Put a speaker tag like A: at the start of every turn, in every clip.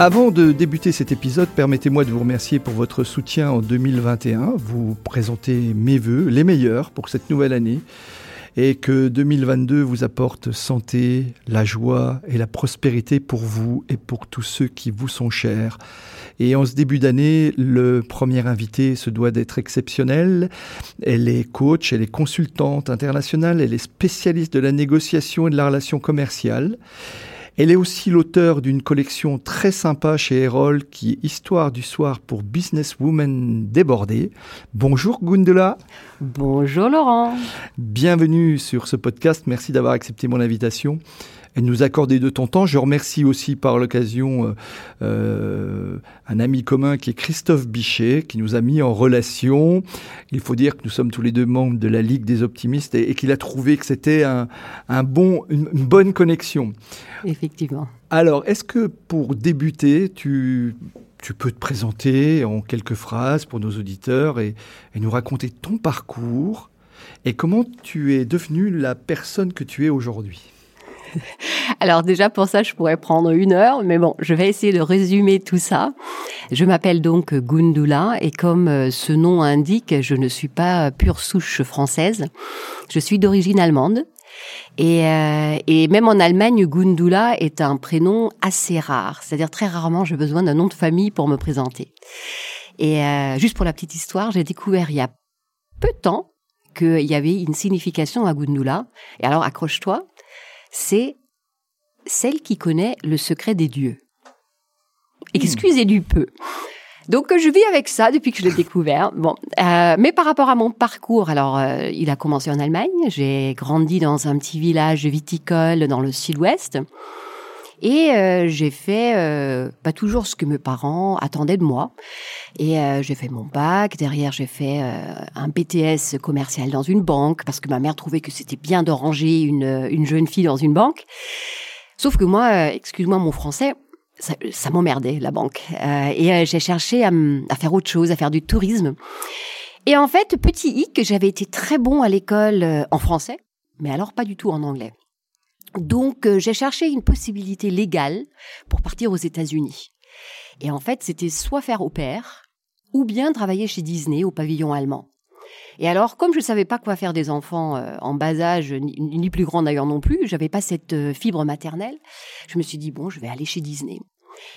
A: Avant de débuter cet épisode, permettez-moi de vous remercier pour votre soutien en 2021, vous présenter mes voeux, les meilleurs pour cette nouvelle année, et que 2022 vous apporte santé, la joie et la prospérité pour vous et pour tous ceux qui vous sont chers. Et en ce début d'année, le premier invité se doit d'être exceptionnel. Elle est coach, elle est consultante internationale, elle est spécialiste de la négociation et de la relation commerciale. Elle est aussi l'auteur d'une collection très sympa chez Erol qui est Histoire du soir pour businesswomen débordées. Bonjour Gundula.
B: Bonjour Laurent.
A: Bienvenue sur ce podcast. Merci d'avoir accepté mon invitation et nous accorder de ton temps. Je remercie aussi par l'occasion euh, euh, un ami commun qui est Christophe Bichet, qui nous a mis en relation. Il faut dire que nous sommes tous les deux membres de la Ligue des optimistes et, qu'il a trouvé que c'était un, bon, une, bonne connexion.
B: Effectivement.
A: Alors, est-ce que pour débuter, tu, tu peux te présenter en quelques phrases pour nos auditeurs et, et nous raconter ton parcours et comment tu es devenu la personne que tu es aujourd'hui?
B: Alors déjà pour ça, je pourrais prendre une heure, mais bon, je vais essayer de résumer tout ça. Je m'appelle donc Gundula et comme euh, ce nom indique, je ne suis pas pure souche française. Je suis d'origine allemande. Et, euh, et, même en Allemagne, Gundula est un prénom assez rare. C'est-à-dire très rarement, j'ai besoin d'un nom de famille pour me présenter. Et euh, juste pour la petite histoire, j'ai découvert il y a peu de temps qu'il y avait une signification à Gundula. Et alors accroche-toi, c'est celle qui connaît le secret des dieux. Excusez du peu. Donc je vis avec ça depuis que je l'ai découvert. Bon, euh, mais par rapport à mon parcours, alors euh, il a commencé en Allemagne. J'ai grandi dans un petit village viticole dans le sud-ouest. Et euh, j'ai fait pas toujours ce que mes parents attendaient de moi. Et j'ai fait mon bac. Derrière, j'ai fait un BTS commercial dans une banque parce que ma mère trouvait que c'était bien de ranger une, une jeune fille dans une banque. Sauf que moi, excuse-moi mon français, ça, m'emmerdait la banque. et j'ai cherché à, à faire autre chose, à faire du tourisme. Et en fait, petit hic, j'avais été très bon à l'école en français, mais alors pas du tout en anglais. Donc, euh, j'ai cherché une possibilité légale pour partir aux États-Unis. Et en fait, c'était soit faire au père, ou bien travailler chez Disney au pavillon allemand. Et alors, comme je ne savais pas quoi faire des enfants euh, en bas âge, ni, plus grands d'ailleurs non plus, j'avais pas cette euh, fibre maternelle, je me suis dit, bon, je vais aller chez Disney.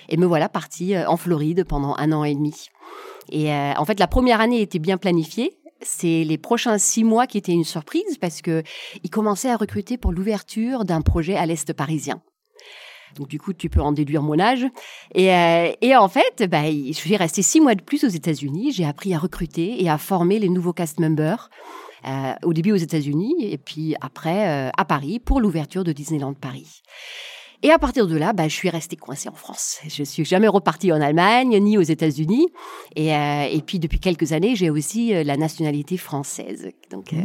B: Et me voilà partie en Floride pendant un an et demi. Et en fait, la première année était bien planifiée c'est les prochains six mois qui étaient une surprise parce que ils commençaient à recruter pour l'ouverture d'un projet à l'est parisien. Donc du coup, tu peux en déduire mon âge. Et, euh, en fait, bah, je suis restée six mois de plus aux États-Unis. J'ai appris à recruter et à former les nouveaux cast members. Euh, au début aux États-Unis et puis après euh, à Paris pour l'ouverture de Disneyland Paris. Et à partir de là, bah, je suis restée coincée en France. Je suis jamais repartie en Allemagne ni aux États-Unis. Et, euh, et puis depuis quelques années, j'ai aussi euh, la nationalité française. Donc
A: euh,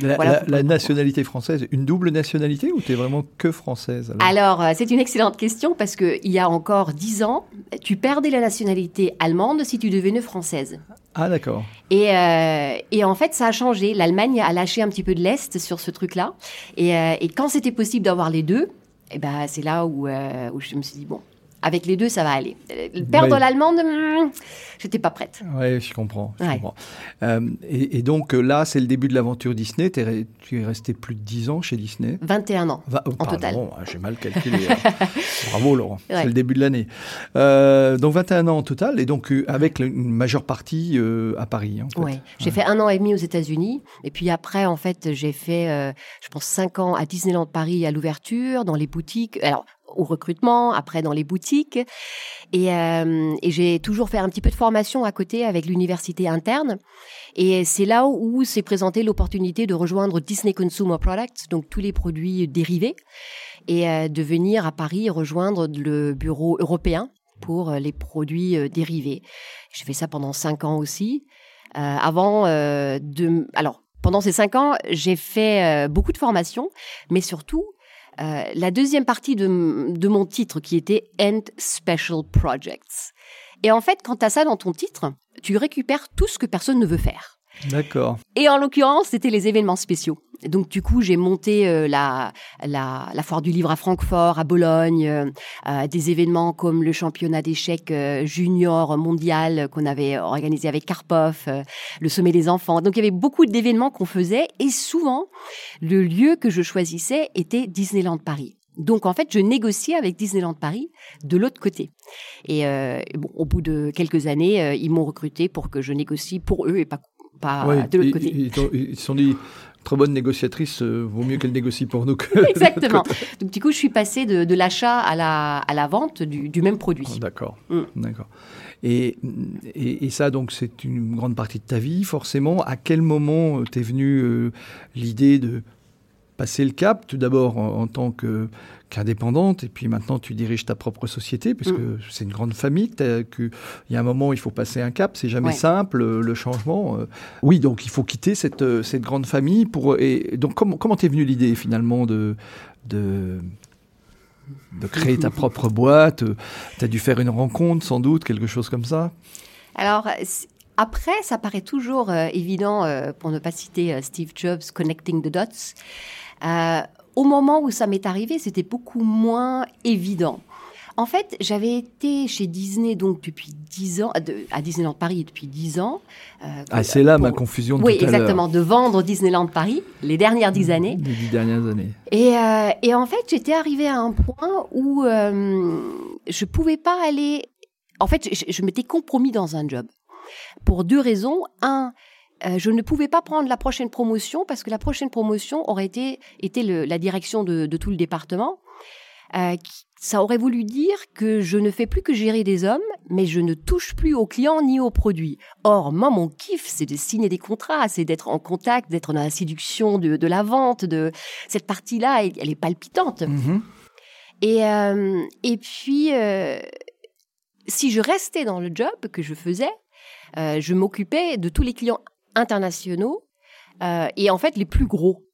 A: la, voilà la, nationalité française, une double nationalité ou tu es vraiment que française
B: Alors, alors c'est une excellente question parce que il y a encore dix ans, tu perdais la nationalité allemande si tu devenais française.
A: Ah d'accord.
B: Et, et, en fait, ça a changé. L'Allemagne a lâché un petit peu de l'Est sur ce truc-là. Et, et quand c'était possible d'avoir les deux, et ben c'est là où, euh, où je me suis dit bon avec les deux, ça va aller. Perdre l'allemande, hmm, j'étais pas prête.
A: Oui, je comprends. Euh, et, donc euh, là, c'est le début de l'aventure Disney. Es, tu es resté plus de 10 ans chez Disney?
B: 21 ans en total.
A: Ah, j'ai mal calculé. Hein. Bravo Laurent, c'est le début de l'année. Euh, donc 21 ans en total, et donc avec une majeure partie à Paris. Hein,
B: Oui, j'ai fait un an et demi aux États-Unis. Et puis après, en fait, j'ai fait, je pense, 5 ans à Disneyland Paris à l'ouverture, dans les boutiques. Alors, au recrutement, après dans les boutiques. Et, euh, et j'ai toujours fait un petit peu de formation à côté avec l'université interne. Et c'est là où s'est présentée l'opportunité de rejoindre Disney Consumer Products, donc tous les produits dérivés. et de venir à Paris rejoindre le bureau européen pour les produits dérivés. J'ai fait ça pendant cinq ans aussi. avant de, alors pendant ces cinq ans, j'ai fait beaucoup de formations, mais surtout la deuxième partie de, mon titre qui était End Special Projects. Et en fait, quand tu ça dans ton titre, tu récupères tout ce que personne ne veut faire.
A: D'accord.
B: Et en l'occurrence, c'était les événements spéciaux. Donc du coup, j'ai monté euh, la, la, foire du livre à Francfort, à Bologne, euh, euh des événements comme le championnat d'échecs euh, junior mondial qu'on avait organisé avec Karpov, le sommet des enfants. Donc il y avait beaucoup d'événements qu'on faisait et souvent le lieu que je choisissais était Disneyland Paris. Donc en fait, je négociais avec Disneyland Paris de l'autre côté. Et euh, bon, au bout de quelques années, euh, ils m'ont recruté pour que je négocie pour eux et pas, pas de l'autre côté.
A: Ils se sont dit, très bonne négociatrice, euh, vaut mieux qu'elle négocie pour nous que.
B: Exactement. Donc du coup, je suis passée de, de l'achat à la, à la vente du, du même produit.
A: Oh, d'accord. Mm. D'accord. Et, et, et, ça, donc, c'est une grande partie de ta vie, forcément. À quel moment t'es venue l'idée de passer le cap, tout d'abord en, tant que qu'indépendante, et puis maintenant tu diriges ta propre société, puisque mm. c'est une grande famille, il y a un moment où il faut passer un cap, c'est jamais simple, le changement. Euh. Oui, donc il faut quitter cette, euh, cette grande famille. Pour, et donc comment, comment t'es venue l'idée finalement de, de, de créer ta propre boîte Tu as dû faire une rencontre sans doute, quelque chose comme ça?
B: Alors, après, ça paraît toujours euh, évident, pour ne pas citer Steve Jobs, Connecting the Dots. Au moment où ça m'est arrivé, c'était beaucoup moins évident. En fait, j'avais été chez Disney donc depuis 10 ans, à Disneyland Paris depuis 10 ans.
A: Euh, ah, c'est là ma confusion de
B: Oui, exactement, de vendre Disneyland Paris les dernières 10 années.
A: Les 10 dernières années.
B: Et, euh, et en fait, j'étais arrivée à un point où euh, je pouvais pas aller... En fait, je, je m'étais compromis dans un job. Pour deux raisons. Un, euh, je ne pouvais pas prendre la prochaine promotion parce que la prochaine promotion aurait été, été le, la direction de, de, tout le département. Euh, ça aurait voulu dire que je ne fais plus que gérer des hommes, mais je ne touche plus aux clients ni aux produits. Or, moi, mon kiff, c'est de signer des contrats, c'est d'être en contact, d'être dans la séduction de, de, la vente, de cette partie-là, elle, est palpitante. Mm-hmm. Et, euh, et puis, si je restais dans le job que je faisais, euh, je m'occupais de tous les clients internationaux euh, et en fait les plus gros.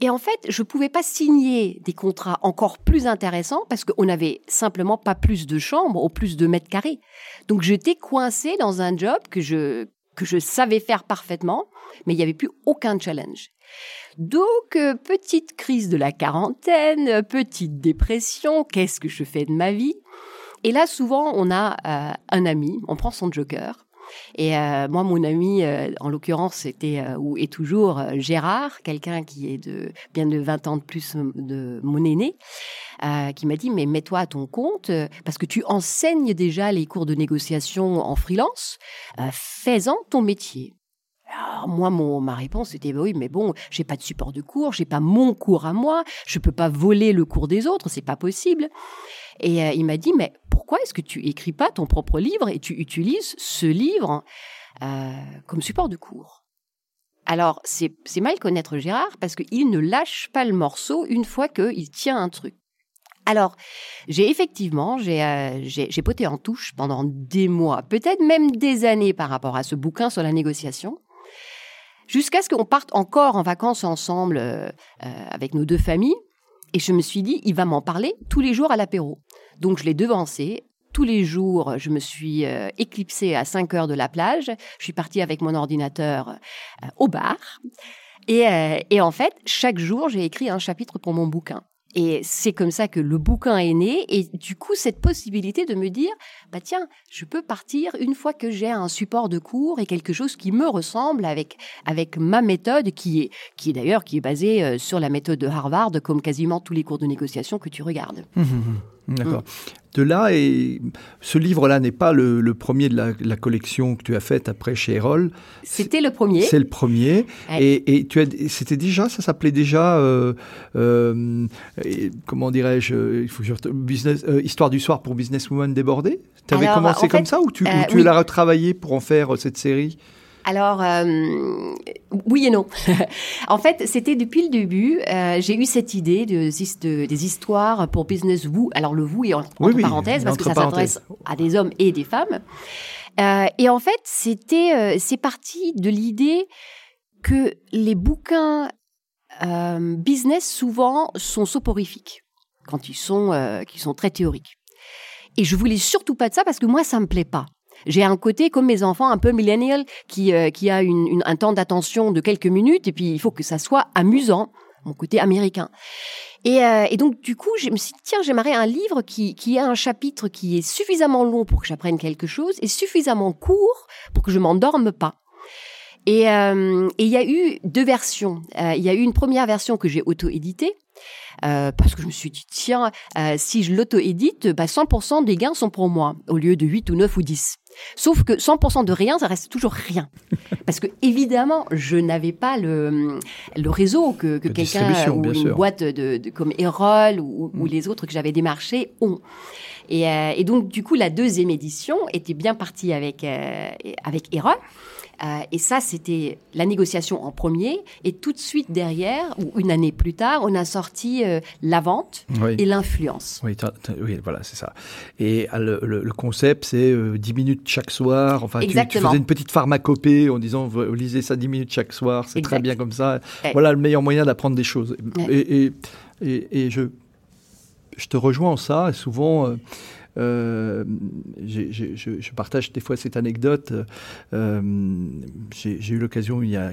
B: Et en fait, je pouvais pas signer des contrats encore plus intéressants parce qu'on n'avait simplement pas plus de chambres ou plus de mètres carrés. Donc j'étais coincée dans un job que je que je savais faire parfaitement, mais il n'y avait plus aucun challenge. Donc, euh, petite crise de la quarantaine, petite dépression, qu'est-ce que je fais de ma vie? Et là, souvent, on a euh, un ami, on prend son joker, et euh, moi, mon ami, euh, en l'occurrence, c'était euh, ou est toujours Gérard, quelqu'un qui est de bien de 20 ans de plus de mon aîné, qui m'a dit mais mets-toi à ton compte parce que tu enseignes déjà les cours de négociation en freelance, fais-en ton métier. Alors moi, mon, ma réponse était bah oui, mais bon, j'ai pas de support de cours, j'ai pas mon cours à moi, je peux pas voler le cours des autres, c'est pas possible. Et euh, il m'a dit, mais pourquoi est-ce que tu écris pas ton propre livre et tu utilises ce livre euh, comme support de cours? Alors, c'est mal connaître Gérard parce qu'il ne lâche pas le morceau une fois qu'il tient un truc. Alors, j'ai effectivement, euh, j'ai poté en touche pendant des mois, peut-être même des années par rapport à ce bouquin sur la négociation, jusqu'à ce qu'on parte encore en vacances ensemble euh, avec nos deux familles. Et je me suis dit, il va m'en parler tous les jours à l'apéro. Donc je l'ai devancé. Tous les jours, je me suis euh, éclipsée à 5 heures de la plage. Je suis partie avec mon ordinateur euh, au bar. Euh, et en fait, chaque jour, j'ai écrit un chapitre pour mon bouquin. Et c'est comme ça que le bouquin est né. Et du coup, cette possibilité de me dire, bah tiens, je peux partir une fois que j'ai un support de cours et quelque chose qui me ressemble avec avec ma méthode, qui est qui est d'ailleurs qui est basée euh, sur la méthode de Harvard, comme quasiment tous les cours de négociation que tu regardes.
A: Mmh, mmh, mmh. D'accord. De là, et ce livre-là n'est pas le, premier de la, collection que tu as faite après chez Erol.
B: C'était le premier.
A: C'est le premier. Et, tu as, c'était déjà, ça s'appelait déjà, euh, euh, comment dirais-je, il faut business, euh, histoire du soir pour businesswoman débordée? Tu avais commencé comme ça ou tu, tu l'as retravaillé pour en faire cette série?
B: Alors, euh, oui et non. en fait, c'était depuis le début. Euh, j'ai eu cette idée de, de, des histoires pour Business Woo. Alors, le Woo est entre parenthèses parce que ça s'adresse à des hommes et des femmes. Euh, et en fait, c'était, euh, c'est parti de l'idée que les bouquins euh, business souvent sont soporifiques quand ils sont, euh, qui sont très théoriques. Et je voulais surtout pas de ça parce que moi, ça me plaît pas. J'ai un côté comme mes enfants un peu millennial qui euh, qui a une, un temps d'attention de quelques minutes et puis il faut que ça soit amusant, mon côté américain. Et, euh, donc du coup, je me suis dit tiens, j'aimerais un livre qui qui a un chapitre qui est suffisamment long pour que j'apprenne quelque chose et suffisamment court pour que je m'endorme pas. Et euh, il y a eu deux versions. Euh, il y a eu une première version que j'ai auto-éditée. Euh, parce que je me suis dit, tiens, euh, si je l'auto-édite, bah 100% des gains sont pour moi, au lieu de 8 ou 9 ou 10. Sauf que 100% de rien, ça reste toujours rien. Parce que évidemment, je n'avais pas le, le réseau que, que quelqu'un ou une sûr. boîte de, de, comme Erol ou, mm. ou, les autres que j'avais démarchés ont. Et, euh, et, donc, du coup, la deuxième édition était bien partie avec, euh, avec Erol. Euh, et ça, c'était la négociation en premier. Et tout de suite derrière, ou une année plus tard, on a sorti euh, la vente oui. et l'influence.
A: Oui, oui, voilà, c'est ça. Et euh, le, le, le concept, c'est euh, 10 minutes chaque soir. Enfin, tu, tu, faisais une petite pharmacopée en disant, lisez ça 10 minutes chaque soir, c'est très bien comme ça. Ouais. Voilà le meilleur moyen d'apprendre des choses. Ouais. Et, et, et, et, je, je te rejoins en ça. Souvent... Euh, euh, je, partage des fois cette anecdote. Euh, J'ai eu l'occasion il, y a,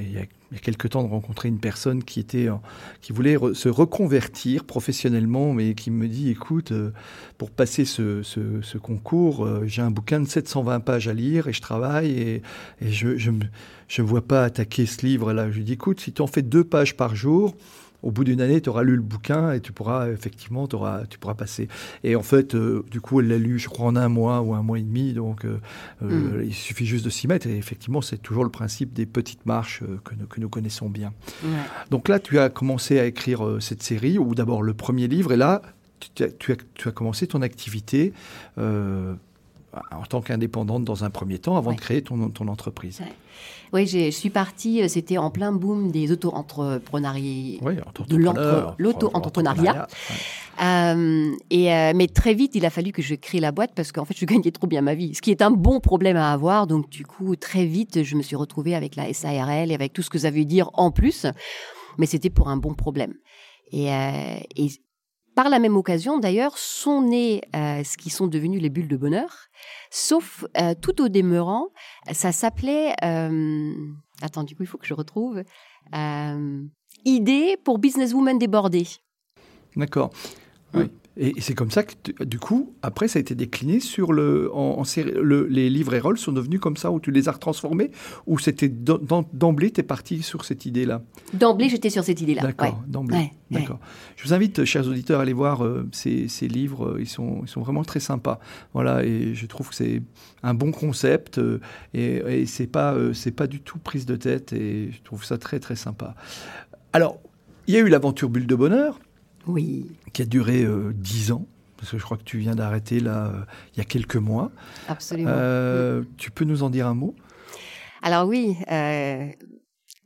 A: quelques temps de rencontrer une personne qui était qui voulait se reconvertir professionnellement, mais qui me dit écoute, euh, pour passer ce, concours, j'ai un bouquin de 720 pages à lire et je travaille et, je je vois pas attaquer ce livre là. Je lui dis écoute, si tu en fais deux pages par jour au bout d'une année, tu auras lu le bouquin et tu pourras effectivement, auras, tu pourras passer. Et en fait, euh, du coup, elle l'a lu, je crois, en un mois ou un mois et demi. Donc, euh, mm. il suffit juste de s'y mettre. Et effectivement, c'est toujours le principe des petites marches euh, que, que, nous connaissons bien. Ouais. Donc là, tu as commencé à écrire euh, cette série, ou d'abord le premier livre, et là, tu as, tu as, tu as commencé ton activité euh, en tant qu'indépendante dans un premier temps, avant ouais. de créer ton, ton entreprise.
B: Ouais. Oui, je suis partie, euh, c'était en plein boom des auto-entrepreneuriats, oui, de l'auto-entrepreneuriat. Euh, et euh, mais très vite, il a fallu que je crée la boîte parce qu'en fait, je gagnais trop bien ma vie, ce qui est un bon problème à avoir. Donc, du coup, très vite, je me suis retrouvée avec la SARL et avec tout ce que ça veut dire en plus. Mais c'était pour un bon problème. Et, euh, et par la même occasion, d'ailleurs, sont nés euh, ce qui sont devenus les bulles de bonheur. Sauf, euh, tout au demeurant, ça s'appelait... Euh, attends, du coup, il faut que je retrouve. Euh, idée pour businesswoman débordée.
A: D'accord. Oui. Et c'est comme ça que, du coup, après, ça a été décliné sur le, en, en série, le, les livres et rôles sont devenus comme ça, où tu les as transformés, ou c'était d'emblée, tu es parti sur cette idée-là?
B: D'emblée, j'étais sur cette idée-là.
A: D'accord,
B: ouais.
A: d'emblée. Ouais, D'accord. Ouais. Je vous invite, chers auditeurs, à aller voir euh, ces, ces, livres. Ils sont, ils sont vraiment très sympas. Voilà, et je trouve que c'est un bon concept, euh, et, et c'est pas, euh, c'est pas du tout prise de tête, et je trouve ça très, très sympa. Alors, il y a eu l'aventure Bulle de Bonheur.
B: Oui.
A: Qui a duré euh, dix ans, parce que je crois que tu viens d'arrêter là euh, il y a quelques mois.
B: Absolument.
A: Euh, oui. Tu peux nous en dire un mot?
B: Alors oui, euh,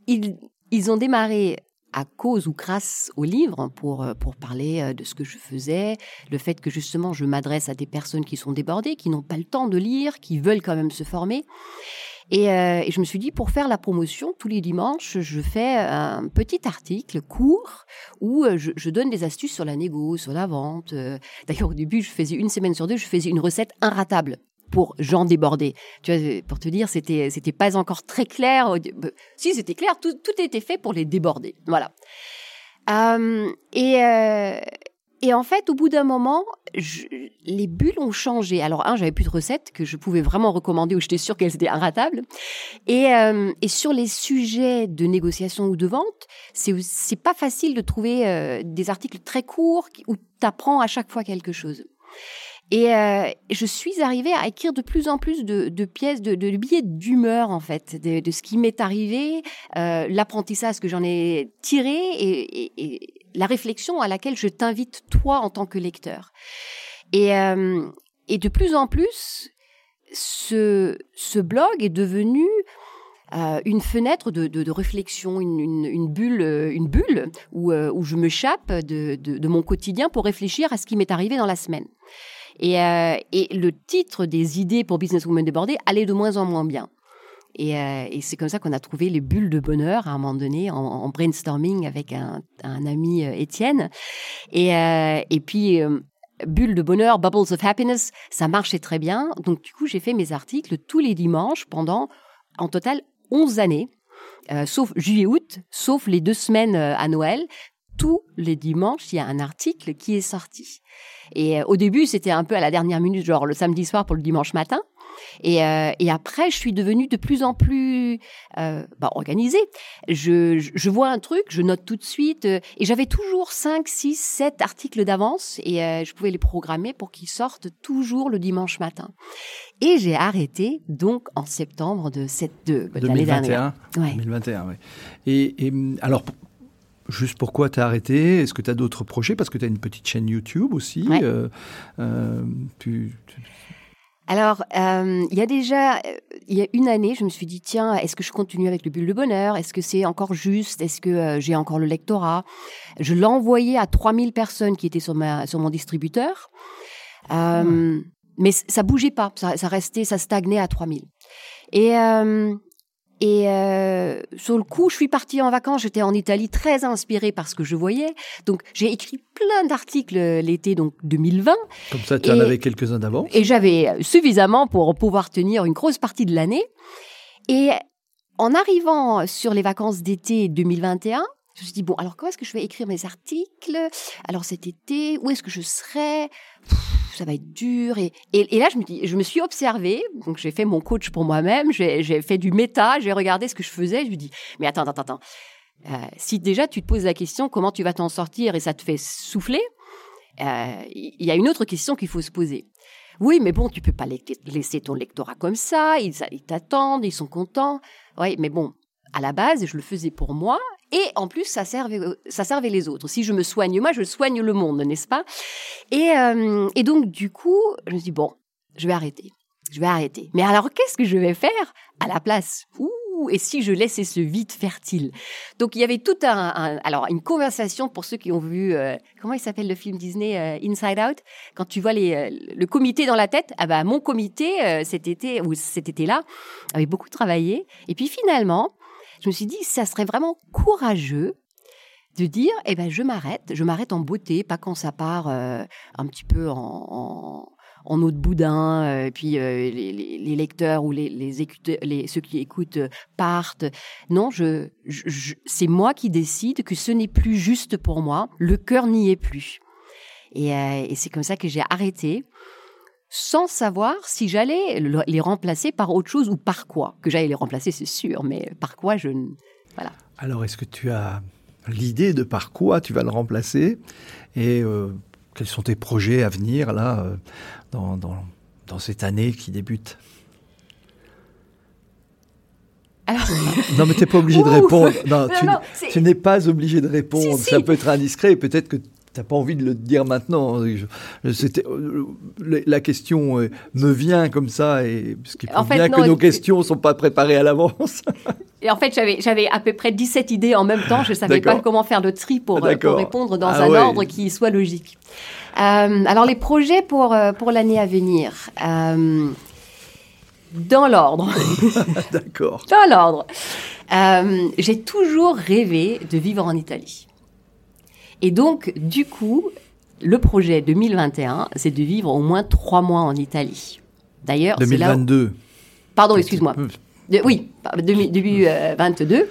B: ils, ils ont démarré à cause ou grâce au livre pour, pour parler de ce que je faisais, le fait que justement je m'adresse à des personnes qui sont débordées, qui n'ont pas le temps de lire, qui veulent quand même se former. Et, euh, et, je me suis dit, pour faire la promotion, tous les dimanches, je fais un petit article court où euh, je, donne des astuces sur la négo, sur la vente. Euh, d'ailleurs, au début, je faisais une semaine sur deux, je faisais une recette inratable pour gens débordés. Tu vois, pour te dire, c'était c'était pas encore très clair. Si c'était clair, tout, tout était fait pour les déborder. Voilà. Et, et en fait, au bout d'un moment, les bulles ont changé. Alors, un, j'avais plus de recettes que je pouvais vraiment recommander, où j'étais sûre qu'elles étaient inratables. Et, euh, sur les sujets de négociation ou de vente, c'est pas facile de trouver euh, des articles très courts où tu apprends à chaque fois quelque chose. Et euh, je suis arrivée à écrire de plus en plus de, pièces, de, billets d'humeur en fait, de, ce qui m'est arrivé, l'apprentissage que j'en ai tiré et, la réflexion à laquelle je t'invite toi en tant que lecteur. Et, euh, de plus en plus, ce, blog est devenu une fenêtre de, réflexion, une, bulle, une bulle où, où je me chape de, mon quotidien pour réfléchir à ce qui m'est arrivé dans la semaine. Et, et le titre des idées pour Business Woman débordée allait de moins en moins bien. Et, et c'est comme ça qu'on a trouvé les bulles de bonheur à un moment donné en, brainstorming avec un, un ami Étienne. Et, et puis Bulle de bonheur, Bubbles of Happiness, ça marchait très bien. Donc du coup, j'ai fait mes articles tous les dimanches pendant en total 11 années, euh, sauf juillet-août, sauf les deux semaines euh, à Noël. Tous les dimanches, il y a un article qui est sorti. Et euh, au début, c'était un peu à la dernière minute, genre le samedi soir pour le dimanche matin. Et, euh, et, après, je suis devenue de plus en plus euh, bah, organisée. Je, je, vois un truc, je note tout de suite. Euh, et j'avais toujours 5, 6, 7 articles d'avance et je pouvais les programmer pour qu'ils sortent toujours le dimanche matin. Et j'ai arrêté donc en septembre de cette de,
A: 2021. Ouais. 2021, oui. Et, et alors, Juste pourquoi tu as arrêté? Est-ce que tu as d'autres projets? Parce que tu as une petite chaîne YouTube aussi. Ouais. Euh, tu, tu...
B: Alors, euh, il y a déjà, euh, il y a une année, je me suis dit, tiens, est-ce que je continue avec le bulle de bonheur? Est-ce que c'est encore juste? Est-ce que euh, j'ai encore le lectorat? Je l'ai envoyé à 3000 personnes qui étaient sur, ma, sur mon distributeur. Euh, Mais ça bougeait pas, ça, ça, restait, ça stagnait à 3000. Et, et euh, sur le coup, je suis partie en vacances. J'étais en Italie, très inspirée par ce que je voyais. Donc, j'ai écrit plein d'articles l'été donc 2020.
A: Comme ça, tu en avais quelques-uns d'avant.
B: Et j'avais suffisamment pour pouvoir tenir une grosse partie de l'année. Et en arrivant sur les vacances d'été 2021, je me suis dit, bon, alors comment est-ce que je vais écrire mes articles? Alors cet été, où est-ce que je serai? Ça va être dur. Et, et, là, je me, dis, je me suis observée, donc j'ai fait mon coach pour moi-même, j'ai fait du méta, j'ai regardé ce que je faisais, je me dis, mais attends, attends, attends. Euh, si déjà tu te poses la question comment tu vas t'en sortir et ça te fait souffler, euh, il y a une autre question qu'il faut se poser. Oui, mais bon, tu peux pas laisser ton lectorat comme ça, ils t'attendent, ils sont contents. Oui, mais bon, à la base, je le faisais pour moi et en plus, ça servait, ça servait les autres. Si je me soigne moi, je soigne le monde, n'est-ce pas? Et, euh, et donc, du coup, je me dis, bon, je vais arrêter. Je vais arrêter. Mais alors, qu'est-ce que je vais faire à la place? Et si je laissais ce vide fertile? Donc il y avait tout un, alors une conversation pour ceux qui ont vu euh, comment il s'appelle le film Disney euh, Inside Out? Quand tu vois les, le comité dans la tête ah bah mon comité cet été ou cet été là avait beaucoup travaillé et puis finalement je me suis dit, ça serait vraiment courageux de dire, eh ben, je m'arrête, je m'arrête en beauté, pas quand ça part euh, un petit peu en, en, eau de boudin, euh, et puis euh, les, lecteurs ou les, ceux qui écoutent partent. Non, c'est moi qui décide que ce n'est plus juste pour moi, le cœur n'y est plus. Et c'est comme ça que j'ai arrêté sans savoir si j'allais les remplacer par autre chose ou par quoi. Que j'allais les remplacer, c'est sûr, mais par quoi, je ne... Voilà.
A: Alors, est-ce que tu as l'idée de par quoi tu vas le remplacer et euh, quels sont tes projets à venir, là, euh, dans, dans, dans cette année qui débute? Alors... Non, mais tu n'es pas obligé de répondre. Non, tu, n'es pas obligé de répondre. Ça peut être indiscret. Peut-être que T'as pas envie de le dire maintenant. C'était euh, la question euh, me vient comme ça et ce qui prouve bien que nos questions sont pas préparées à l'avance.
B: Et en fait, j'avais j'avais à peu près 17 idées en même temps. Je savais pas comment faire le tri pour, euh, pour répondre dans ah un ordre qui soit logique. Euh, alors les projets pour pour l'année à venir. Euh, dans l'ordre.
A: D'accord.
B: Dans l'ordre. Euh, J'ai toujours rêvé de vivre en Italie. Et donc, du coup, le projet 2021, c'est de vivre au moins trois mois en Italie.
A: D'ailleurs, 2022. Là
B: Pardon, excuse-moi. oui, début 22, euh,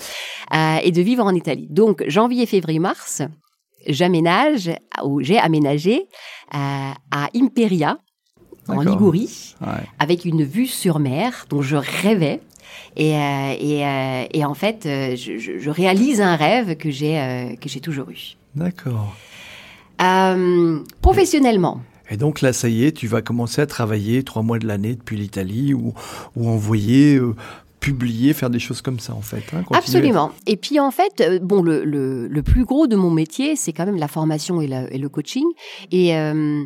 B: euh, et de vivre en Italie. Donc, janvier, février, mars, j'aménage, ou j'ai aménagé euh, à Imperia, en Ligurie, avec une vue sur mer dont je rêvais. Et, et, et en fait, je, je, réalise un rêve que j'ai que j'ai toujours eu.
A: D'accord.
B: Euh, professionnellement.
A: Et donc là, ça y est, tu vas commencer à travailler trois mois de l'année depuis l'Italie ou, ou envoyer, euh, publier, faire des choses comme ça en fait.
B: Hein, Absolument. Et puis en fait, euh, bon, le, le, le, plus gros de mon métier, c'est quand même la formation et, et le coaching. Et, euh,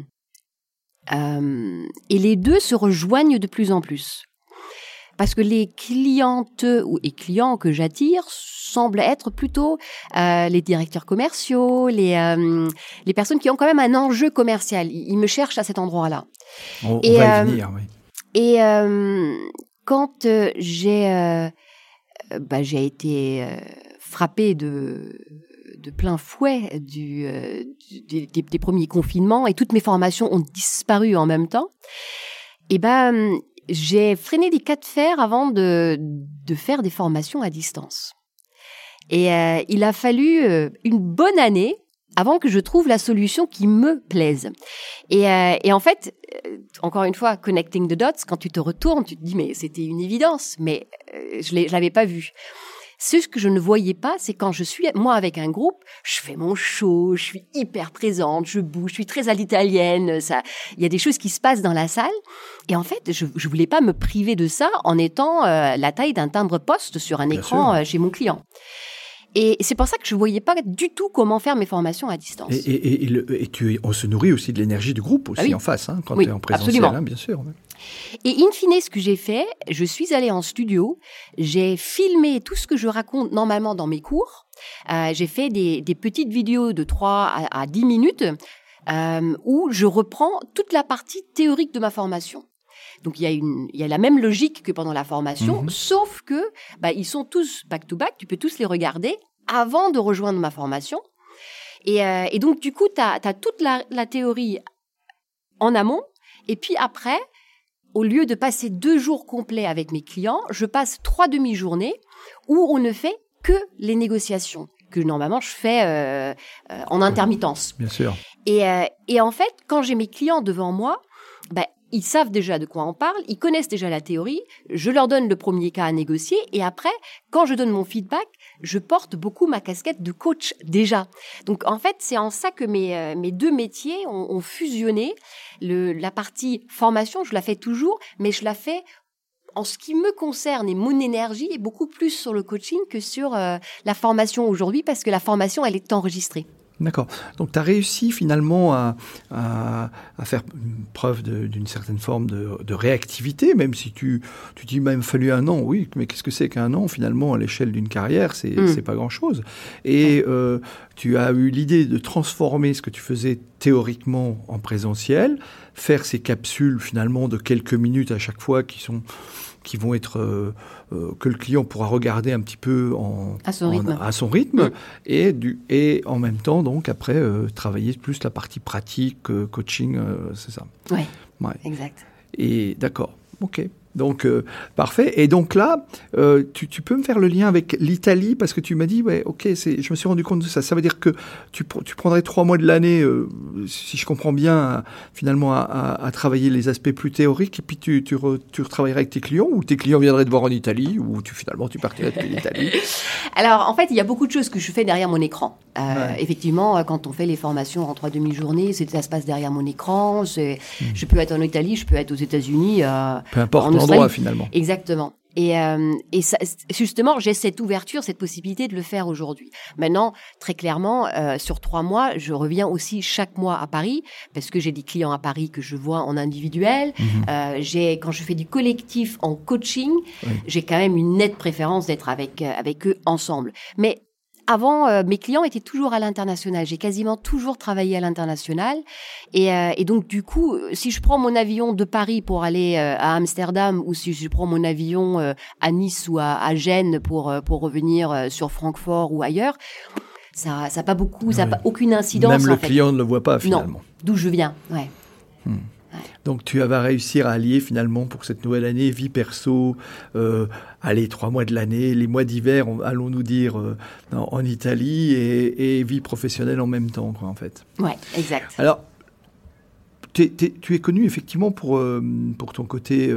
B: et les deux se rejoignent de plus en plus. Parce que les clientes ou et clients que j'attire semblent être plutôt euh, les directeurs commerciaux, les euh, les personnes qui ont quand même un enjeu commercial. Ils, me cherchent à cet endroit-là.
A: On, et, va y venir, oui.
B: Et quand j'ai bah, j'ai été frappée de de plein fouet du, des, des, premiers confinements et toutes mes formations ont disparu en même temps. Et ben j'ai freiné des cas de fer avant de, de faire des formations à distance. Et euh, il a fallu euh, une bonne année avant que je trouve la solution qui me plaise. Et, euh, et en fait, encore une fois, connecting the dots, quand tu te retournes, tu te dis mais c'était une évidence, mais je ne l'avais pas vu. Ce que je ne voyais pas, c'est quand je suis, moi, avec un groupe, je fais mon show, je suis hyper présente, je bouge, je suis très à l'italienne, ça, il y a des choses qui se passent dans la salle. Et en fait, je, je voulais pas me priver de ça en étant euh, la taille d'un timbre poste sur un écran euh, chez mon client. Et c'est pour ça que je ne voyais pas du tout comment faire mes formations à distance.
A: Et, et, et, et tu, on se nourrit aussi de l'énergie du groupe aussi ah en face, hein, quand tu es en présentiel, hein, bien sûr.
B: Et in fine, ce que j'ai fait, je suis allée en studio, j'ai filmé tout ce que je raconte normalement dans mes cours. Euh, j'ai fait des, des, petites vidéos de 3 à, à 10 minutes euh, où je reprends toute la partie théorique de ma formation. Donc il y a une, il y a la même logique que pendant la formation, mhm. sauf que bah, ils sont tous back to back. Tu peux tous les regarder avant de rejoindre ma formation. Et, euh, et donc du coup, tu as, as, toute la, la théorie en amont. Et puis après, au lieu de passer deux jours complets avec mes clients, je passe trois demi-journées où on ne fait que les négociations que normalement je fais euh, euh, en intermittence.
A: Bien sûr.
B: Et, euh, et en fait, quand j'ai mes clients devant moi, ben, ils savent déjà de quoi on parle, ils connaissent déjà la théorie, je leur donne le premier cas à négocier et après, quand je donne mon feedback, je porte beaucoup ma casquette de coach déjà. Donc en fait, c'est en ça que mes, euh, mes deux métiers ont, fusionné. La partie formation, je la fais toujours, mais je la fais en ce qui me concerne et mon énergie est beaucoup plus sur le coaching que sur euh, la formation aujourd'hui parce que la formation, elle est enregistrée.
A: D'accord. Donc tu as réussi finalement à, faire preuve d'une certaine forme de, réactivité, même si tu, tu dis même fallu un an. Oui, mais qu'est-ce que c'est qu'un an finalement à l'échelle d'une carrière C'est mm. pas grand-chose. Et euh, tu as eu l'idée de transformer ce que tu faisais théoriquement en présentiel, faire ces capsules finalement de quelques minutes à chaque fois qui sont qui vont être euh, euh, que le client pourra regarder un petit peu en,
B: à son rythme,
A: à son rythme et, du, et en même temps donc après euh, travailler plus la partie pratique, coaching, c'est ça.
B: Oui, ouais. exact.
A: Et d'accord, ok. Donc, euh, parfait. Et donc là, euh, tu, tu, peux me faire le lien avec l'Italie parce que tu m'as dit, ouais, ok, je me suis rendu compte de ça. Ça veut dire que tu, tu prendrais trois mois de l'année, euh, si je comprends bien, finalement, à, à, travailler les aspects plus théoriques et puis tu, tu, tu retravaillerais avec tes clients ou tes clients viendraient te voir en Italie ou tu, finalement, tu partirais de l'Italie?
B: Alors, en fait, il y a beaucoup de choses que je fais derrière mon écran. Effectivement, quand on fait les formations en trois demi-journées, ça se passe derrière mon écran. Hmm. Je peux être en Italie, je peux être aux États-Unis.
A: Peu importe endroit finalement.
B: Exactement. Et, euh, et ça, justement, j'ai cette ouverture, cette possibilité de le faire aujourd'hui. Maintenant, très clairement, euh, sur trois mois, je reviens aussi chaque mois à Paris parce que j'ai des clients à Paris que je vois en individuel. Mhm. Euh, j'ai quand je fais du collectif en coaching, j'ai quand même une nette préférence d'être avec avec eux ensemble. Mais avant, euh, mes clients étaient toujours à l'international. J'ai quasiment toujours travaillé à l'international. Et, euh, et, donc, du coup, si je prends mon avion de Paris pour aller euh, à Amsterdam ou si je prends mon avion à Nice ou à, à Gênes pour, pour revenir sur Francfort ou ailleurs, ça n'a pas beaucoup, ça n'a aucune incidence.
A: Même le client ne le voit pas finalement.
B: D'où je viens, ouais. Hmm.
A: Donc tu vas réussir à allier finalement pour cette nouvelle année vie perso, euh, allez trois mois de l'année, les mois d'hiver, allons-nous dire euh, en, Italie et, vie professionnelle en même temps quoi en fait.
B: Ouais, exact.
A: Alors tu es, connu effectivement pour, euh, pour ton côté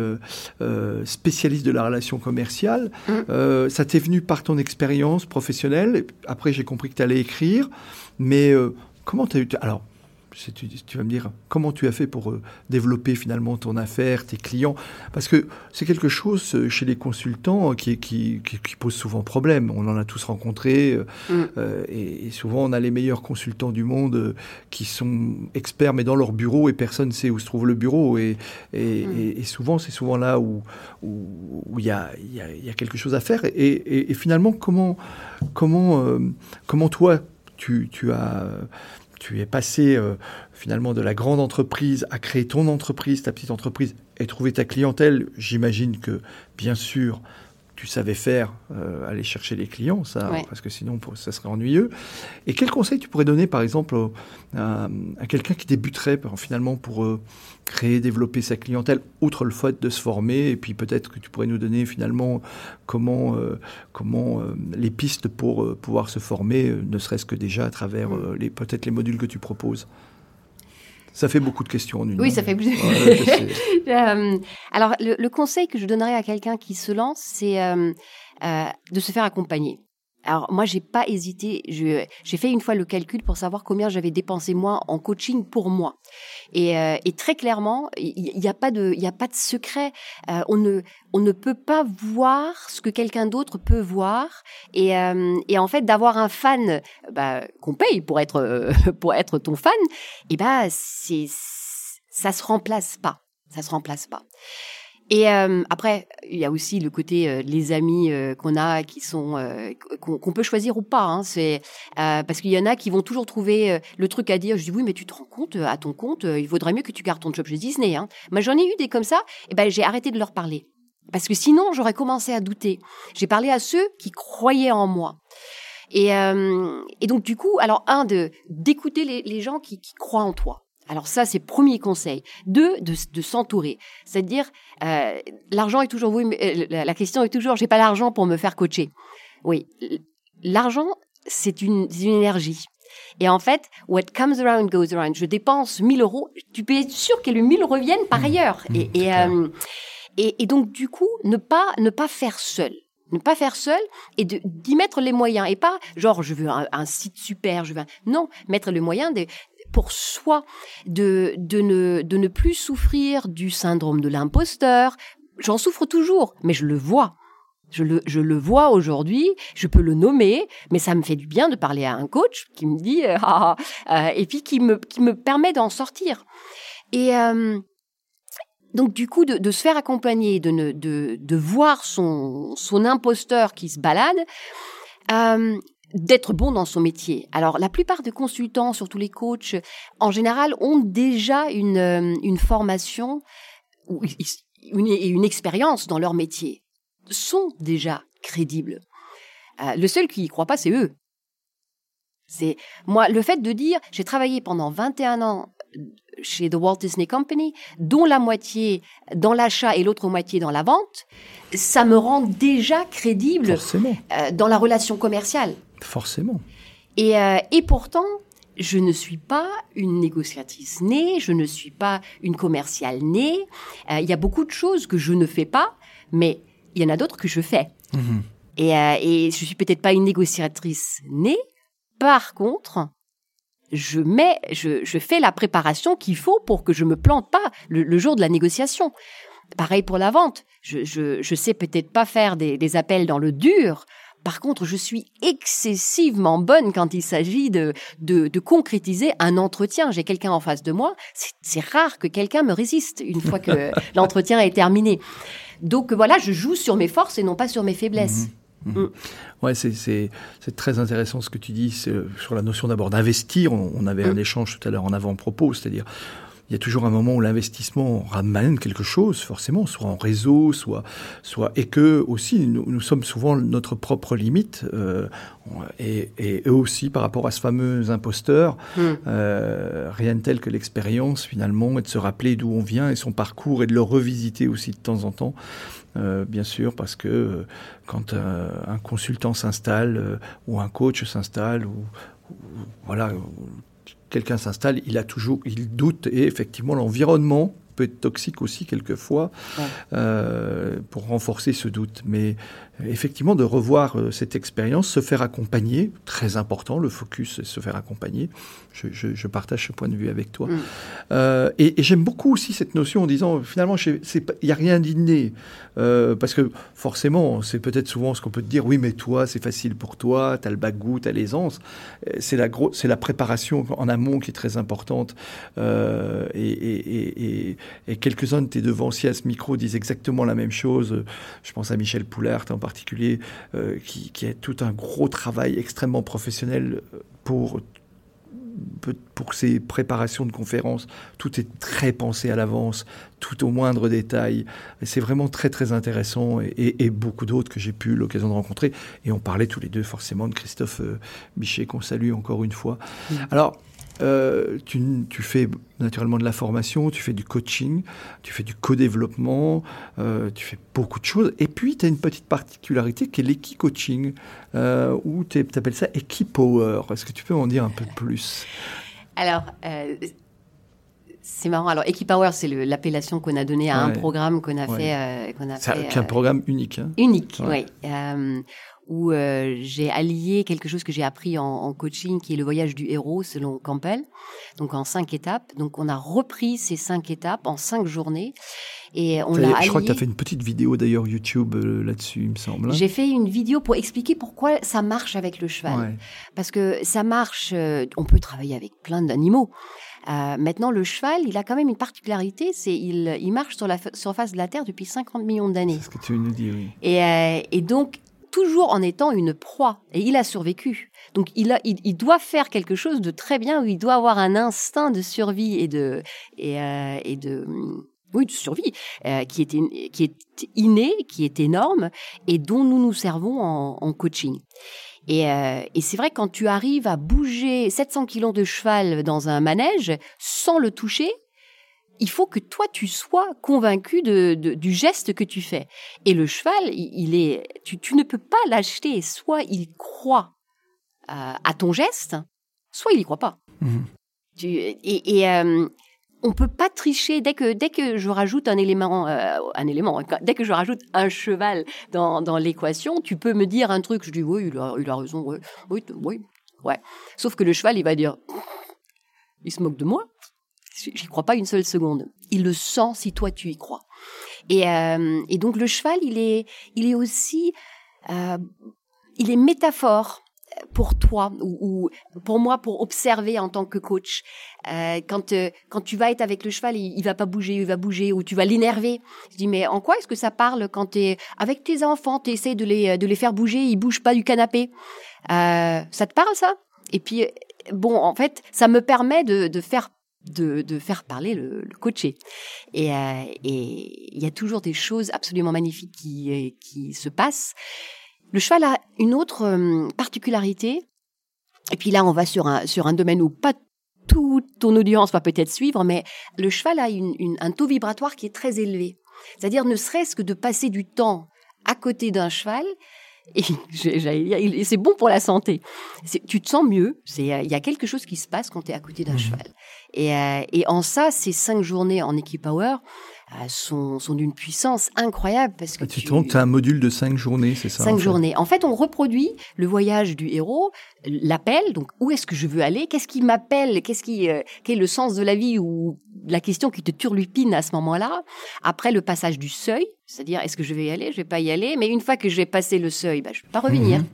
A: spécialiste de la relation commerciale. Mm. ça t'est venu par ton expérience professionnelle. Après, j'ai compris que tu allais écrire. Mais comment tu as eu... Alors, tu, tu, vas me dire comment tu as fait pour euh, développer finalement ton affaire, tes clients, parce que c'est quelque chose euh, chez les consultants qui, qui, qui, pose souvent problème. On en a tous rencontré, mm. et, souvent on a les meilleurs consultants du monde qui sont experts, mais dans leur bureau et personne ne sait où se trouve le bureau. Et, et, mm. souvent, c'est souvent là où il où, y, a, y, a, y, a, quelque chose à faire. Et, finalement, comment, comment, comment toi, tu, tu as tu es passé euh, finalement de la grande entreprise à créer ton entreprise, ta petite entreprise, et trouver ta clientèle. J'imagine que, bien sûr, tu savais faire, euh, aller chercher les clients, ça, parce que sinon ça serait ennuyeux. Et quel conseil tu pourrais donner, par exemple, à, quelqu'un qui débuterait finalement pour euh, créer, développer sa clientèle, outre le fait de se former, et puis peut-être que tu pourrais nous donner finalement comment, euh, comment les pistes pour pouvoir se former, ne serait-ce que déjà à travers les peut-être les modules que tu proposes. Ça fait beaucoup de questions en une.
B: Oui, ça fait plus. Euh, alors, le, conseil que je donnerais à quelqu'un qui se lance, c'est euh, euh, de se faire accompagner. Alors moi, j'ai pas hésité. J'ai fait une fois le calcul pour savoir combien j'avais dépensé moi en coaching pour moi. Et, euh, très clairement, il n'y a pas de, secret. Euh, on ne, peut pas voir ce que quelqu'un d'autre peut voir. Et, euh, en fait, d'avoir un fan bah, qu'on paye pour être, ton fan, et bah c'est, ça se remplace pas. Ça se remplace pas. Et euh, après, il y a aussi le côté euh, les amis euh, qu'on a, qui sont qu'on peut choisir ou pas. Hein, c'est parce qu'il y en a qui vont toujours trouver le truc à dire. Je dis oui, mais tu te rends compte à ton compte, il vaudrait mieux que tu gardes ton job chez Disney. Hein. Moi, j'en ai eu des comme ça. Et ben, j'ai arrêté de leur parler parce que sinon, j'aurais commencé à douter. J'ai parlé à ceux qui croyaient en moi. Et, et donc du coup, alors un de d'écouter les, les gens qui, qui croient en toi. Alors ça, c'est premier conseil. Deux, de, s'entourer. C'est-à-dire, euh, l'argent est toujours, oui, mais, euh, la question est toujours, j'ai pas l'argent pour me faire coacher. Oui, l'argent, c'est une, énergie. Et en fait, what comes around goes around. Je dépense 1000 euros, tu peux être sûr que les 1000 reviennent par mmh. ailleurs. Mmh, euh, et, et, donc, du coup, ne pas, ne pas faire seul ne pas faire seul et d'y mettre les moyens et pas genre je veux un, site super je veux non mettre les moyens de, pour soi, de, de, ne, de ne plus souffrir du syndrome de l'imposteur. J'en souffre toujours, mais je le vois. Je le, je le vois aujourd'hui, je peux le nommer, mais ça me fait du bien de parler à un coach qui me dit, euh, ah, ah, euh, et puis qui me, qui me permet d'en sortir. Et euh, donc du coup, de, se faire accompagner, de, de, de voir son, son imposteur qui se balade, d'être bon dans son métier. Alors la plupart des consultants, surtout les coachs, en général, ont déjà une, euh, une formation une, et une expérience dans leur métier, sont déjà crédibles. Euh, le seul qui y croit pas, c'est eux. C'est moi le fait de dire j'ai travaillé pendant 21 ans chez The Walt Disney Company, dont la moitié dans l'achat et l'autre moitié dans la vente, ça me rend déjà crédible euh, dans la relation commerciale.
A: Forcément.
B: Et, euh, et pourtant, je ne suis pas une négociatrice née, je ne suis pas une commerciale née. Euh, il y a beaucoup de choses que je ne fais pas, mais il y en a d'autres que je fais. Mhm. Et, euh, et je suis peut-être pas une négociatrice née. Par contre, je mets, je, je fais la préparation qu'il faut pour que je me plante pas le, jour de la négociation. Pareil pour la vente. Je, je, je sais peut-être pas faire des, des appels dans le dur. Par contre, je suis excessivement bonne quand il s'agit de, de, de, concrétiser un entretien. J'ai quelqu'un en face de moi. C'est rare que quelqu'un me résiste une fois que l'entretien est terminé. Donc voilà, je joue sur mes forces et non pas sur mes faiblesses. Mhm.
A: Mhm. Mm. Ouais, c'est très intéressant ce que tu dis sur la notion d'abord d'investir. On, avait un mm. échange tout à l'heure en avant-propos, c'est-à-dire il y a toujours un moment où l'investissement ramène quelque chose, forcément, soit en réseau, soit, soit et que aussi nous, nous sommes souvent notre propre limite, euh, et, et, eux aussi par rapport à ce fameux imposteur, hmm. euh, rien de tel que l'expérience finalement, et de se rappeler d'où on vient et son parcours et de le revisiter aussi de temps en temps. Euh, bien sûr, parce que euh, quand euh, un consultant s'installe ou un coach s'installe ou, ou, voilà quelqu'un s'installe, il a toujours, il doute et effectivement l'environnement peut être toxique aussi quelquefois euh, pour renforcer ce doute. Mais effectivement de revoir euh, cette expérience, se faire accompagner, très important, le focus, c'est se faire accompagner. Je, partage ce point de vue avec toi. Mm. Euh, et, j'aime beaucoup aussi cette notion en disant, finalement, il n'y a rien d'inné. Euh, parce que forcément, c'est peut-être souvent ce qu'on peut te dire, oui, mais toi, c'est facile pour toi, tu as le bagou, tu as l'aisance. C'est la, la préparation en amont qui est très importante. et, et quelques-uns de tes devanciers à ce micro disent exactement la même chose. Je pense à Michel Poulard en particulier, euh, qui, qui, a tout un gros travail extrêmement professionnel pour pour ces préparations de conférences, tout est très pensé à l'avance, tout au moindre détail. C'est vraiment très très intéressant et, beaucoup d'autres que j'ai pu l'occasion de rencontrer. Et on parlait tous les deux forcément de Christophe euh, Bichet qu'on salue encore une fois. Alors euh, tu, fais naturellement de la formation, tu fais du coaching, tu fais du co-développement, euh, tu fais beaucoup de choses. Et puis, tu as une petite particularité qui est l'équi-coaching, euh, où tu appelles ça Equi-Power. Est-ce que tu peux en dire un peu plus?
B: Alors, c'est marrant. Alors, Equi-Power, c'est l'appellation qu'on a donnée à un programme qu'on a fait.
A: c'est un programme unique. Hein.
B: unique, oui où euh, j'ai allié quelque chose que j'ai appris en, coaching, qui est le voyage du héros selon Campbell, donc en cinq étapes. Donc on a repris ces cinq étapes en cinq journées. Et on
A: a je crois que tu as fait une petite vidéo d'ailleurs YouTube euh, là-dessus, il me semble. Hein.
B: J'ai fait une vidéo pour expliquer pourquoi ça marche avec le cheval. Parce que ça marche, euh, on peut travailler avec plein d'animaux. maintenant, le cheval, il a quand même une particularité, c'est il, il marche sur la surface de la Terre depuis 50 millions d'années.
A: C'est ce que tu nous dis, oui.
B: Et, et donc, toujours en étant une proie. Et il a survécu. Donc il, a, il, doit faire quelque chose de très bien, où il doit avoir un instinct de survie et de, et, euh, de, oui, de survie, euh, qui, est, qui est inné, qui est énorme, et dont nous nous servons en, en coaching. Et, euh, et c'est vrai, quand tu arrives à bouger 700 kilos de cheval dans un manège sans le toucher, il faut que toi tu sois convaincu de, du geste que tu fais. Et le cheval, il, est, tu, ne peux pas l'acheter. Soit il croit euh, à ton geste, soit il y croit pas. Mhm. et, et euh, on peut pas tricher dès que dès que je rajoute un élément, euh, un élément. Dès que je rajoute un cheval dans, dans l'équation, tu peux me dire un truc. Je dis oui, il a, il a raison. Oui, oui, oui, ouais. Sauf que le cheval, il va dire, il se moque de moi. J'y crois pas une seule seconde. Il le sent si toi tu y crois. Et, euh, et donc le cheval, il est, il est aussi, euh, il est métaphore pour toi ou, pour moi pour observer en tant que coach. Euh, quand quand tu vas être avec le cheval, il, il, va pas bouger, il va bouger ou tu vas l'énerver. Je dis mais en quoi est-ce que ça parle quand tu es avec tes enfants, tu essaies de les de les faire bouger, ils bougent pas du canapé? Ça te parle ça? Et puis bon, en fait, ça me permet de, de faire de, de, faire parler le, le coaché. Et euh, il y a toujours des choses absolument magnifiques qui, euh, qui se passent. Le cheval a une autre euh, particularité. Et puis là, on va sur un, sur un domaine où pas toute ton audience va peut-être suivre, mais le cheval a une, une, un taux vibratoire qui est très élevé. C'est-à-dire, ne serait-ce que de passer du temps à côté d'un cheval, et c'est bon pour la santé. Tu te sens mieux. Il y a quelque chose qui se passe quand tu es à côté d'un mmh. cheval. Et, euh, et, en ça, ces cinq journées en Equipower euh, sont, sont d'une puissance incroyable parce que
A: ah, tu, tu as un module de cinq journées, c'est ça
B: Cinq journées. En fait, on reproduit le voyage du héros, l'appel. Donc, où est-ce que je veux aller Qu'est-ce qui m'appelle Qu'est-ce qui, euh, quel est le sens de la vie ou la question qui te turlupine à ce moment-là Après le passage du seuil, c'est-à-dire est-ce que je vais y aller Je vais pas y aller. Mais une fois que je vais passer le seuil, bah, je peux pas revenir. Mhm.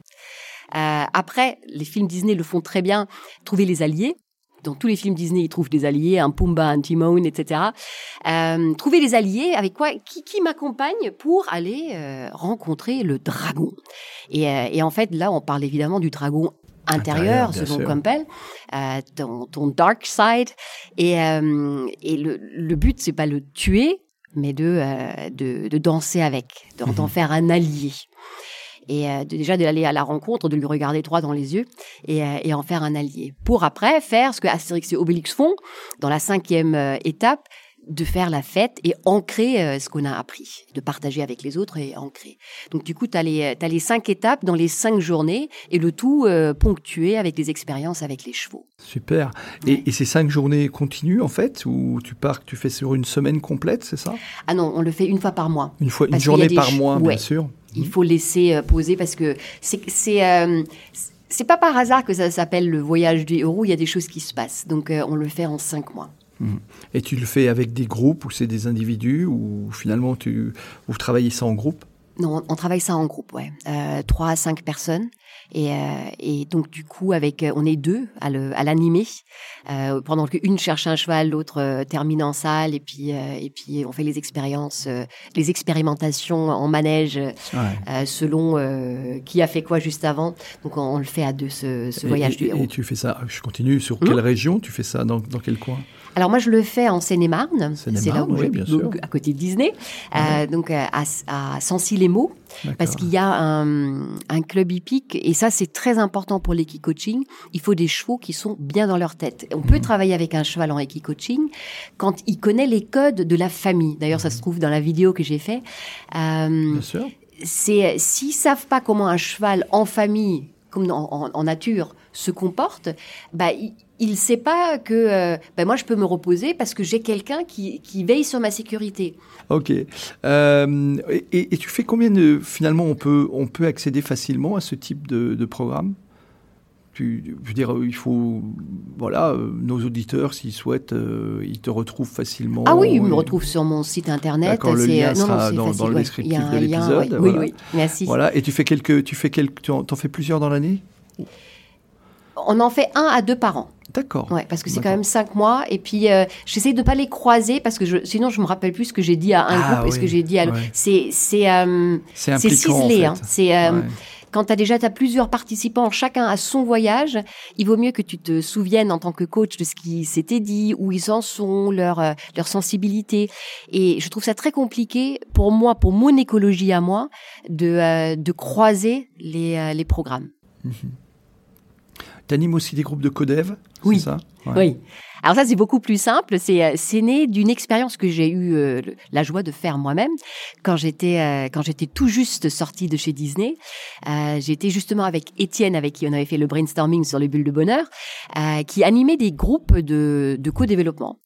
B: Euh, après, les films Disney le font très bien. Trouver les alliés dans tous les films Disney, ils trouvent des alliés, un Pumba, un Timon, etc. Euh, trouver des alliés avec quoi Qui, qui m'accompagne pour aller euh, rencontrer le dragon et, euh, et, en fait, là, on parle évidemment du dragon intérieur, selon Campbell, euh, ton, ton, dark side. Et, euh, et le, le but, c'est pas le tuer, mais de, de, de, danser avec, d'en mhm. faire un allié et euh, déjà d'aller à la rencontre, de lui regarder droit dans les yeux et, euh, et, en faire un allié. Pour après faire ce que Astérix et Obélix font dans la cinquième euh, étape, de faire la fête et ancrer ce qu'on a appris, de partager avec les autres et ancrer. Donc du coup, tu as, as, les cinq étapes dans les cinq journées et le tout ponctué avec des expériences avec les chevaux.
A: Super. Et, et, ces cinq journées continuent en fait Ou tu pars, tu fais sur une semaine complète, c'est ça?
B: Ah non, on le fait une fois par mois.
A: Une fois, une journée par mois, bien sûr.
B: Il faut laisser poser parce que c'est c'est pas par hasard que ça s'appelle le voyage du héros. Il y a des choses qui se passent. Donc on le fait en cinq mois.
A: Mhm. Et tu le fais avec des groupes ou c'est des individus ou finalement tu, vous travaillez ça en groupe?
B: Non, on travaille ça en groupe, ouais. Euh, trois à cinq personnes. Et, euh, et, donc du coup, avec, euh, on est deux à l'animer. Euh, pendant qu'une cherche un cheval, l'autre euh, termine en salle, et puis et puis on fait les expériences, les expérimentations en manège selon qui a fait quoi juste avant. Donc on, le fait à deux ce, ce voyage
A: du
B: héros.
A: Et tu fais ça. Je continue. Sur quelle hum? région tu fais ça dans, dans quel coin?
B: Alors moi je le fais en Seine-et-Marne,
A: c'est là où oui, bien sûr.
B: à côté de Disney, euh, donc à, à Sancy-les-Maux, parce qu'il y a un, un, club hippique et ça c'est très important pour l'équicoaching. Il faut des chevaux qui sont bien dans leur tête. On peut mhm. travailler avec un cheval en équicoaching quand il connaît les codes de la famille. D'ailleurs ça se trouve dans la vidéo que j'ai fait.
A: Euh, bien sûr.
B: C'est s'ils savent pas comment un cheval en famille comme en, en, nature se comporte, bah, il ne sait pas que euh, ben moi je peux me reposer parce que j'ai quelqu'un qui, qui, veille sur ma sécurité.
A: Ok. Euh, et, et, tu fais combien de finalement on peut on peut accéder facilement à ce type de, de programme? Tu, je veux dire, il faut, voilà, euh, nos auditeurs, s'ils souhaitent, ils te retrouvent facilement.
B: Ah oui, ils me retrouvent sur mon site internet.
A: D'accord, le lien sera dans, dans, le descriptif de l'épisode.
B: Oui, oui, merci.
A: Voilà, et tu fais quelques, tu fais quelques, tu en, en fais plusieurs dans l'année?
B: On en fait un à deux par an.
A: D'accord.
B: Ouais, parce que c'est quand même cinq mois. Et puis, euh, j'essaie de pas les croiser parce que je, sinon, je me rappelle plus ce que j'ai dit à un ah groupe et ce que j'ai dit à l'autre. C'est c'est euh, ciselé. Hein. C'est euh, quand tu as déjà as plusieurs participants, chacun à son voyage, il vaut mieux que tu te souviennes en tant que coach de ce qui s'était dit, où ils en sont, leur euh, leur sensibilité. Et je trouve ça très compliqué pour moi, pour mon écologie à moi, de euh, de croiser les euh, les programmes. Mhm.
A: Tu animes aussi des groupes de codev
B: Oui. Ça? Oui. Alors ça, c'est beaucoup plus simple. C'est euh, c'est né d'une expérience que j'ai eu euh, la joie de faire moi-même quand j'étais euh, quand j'étais tout juste sortie de chez Disney. j'étais justement avec Étienne, avec qui on avait fait le brainstorming sur les bulles de bonheur, qui animait des groupes de de co-développement.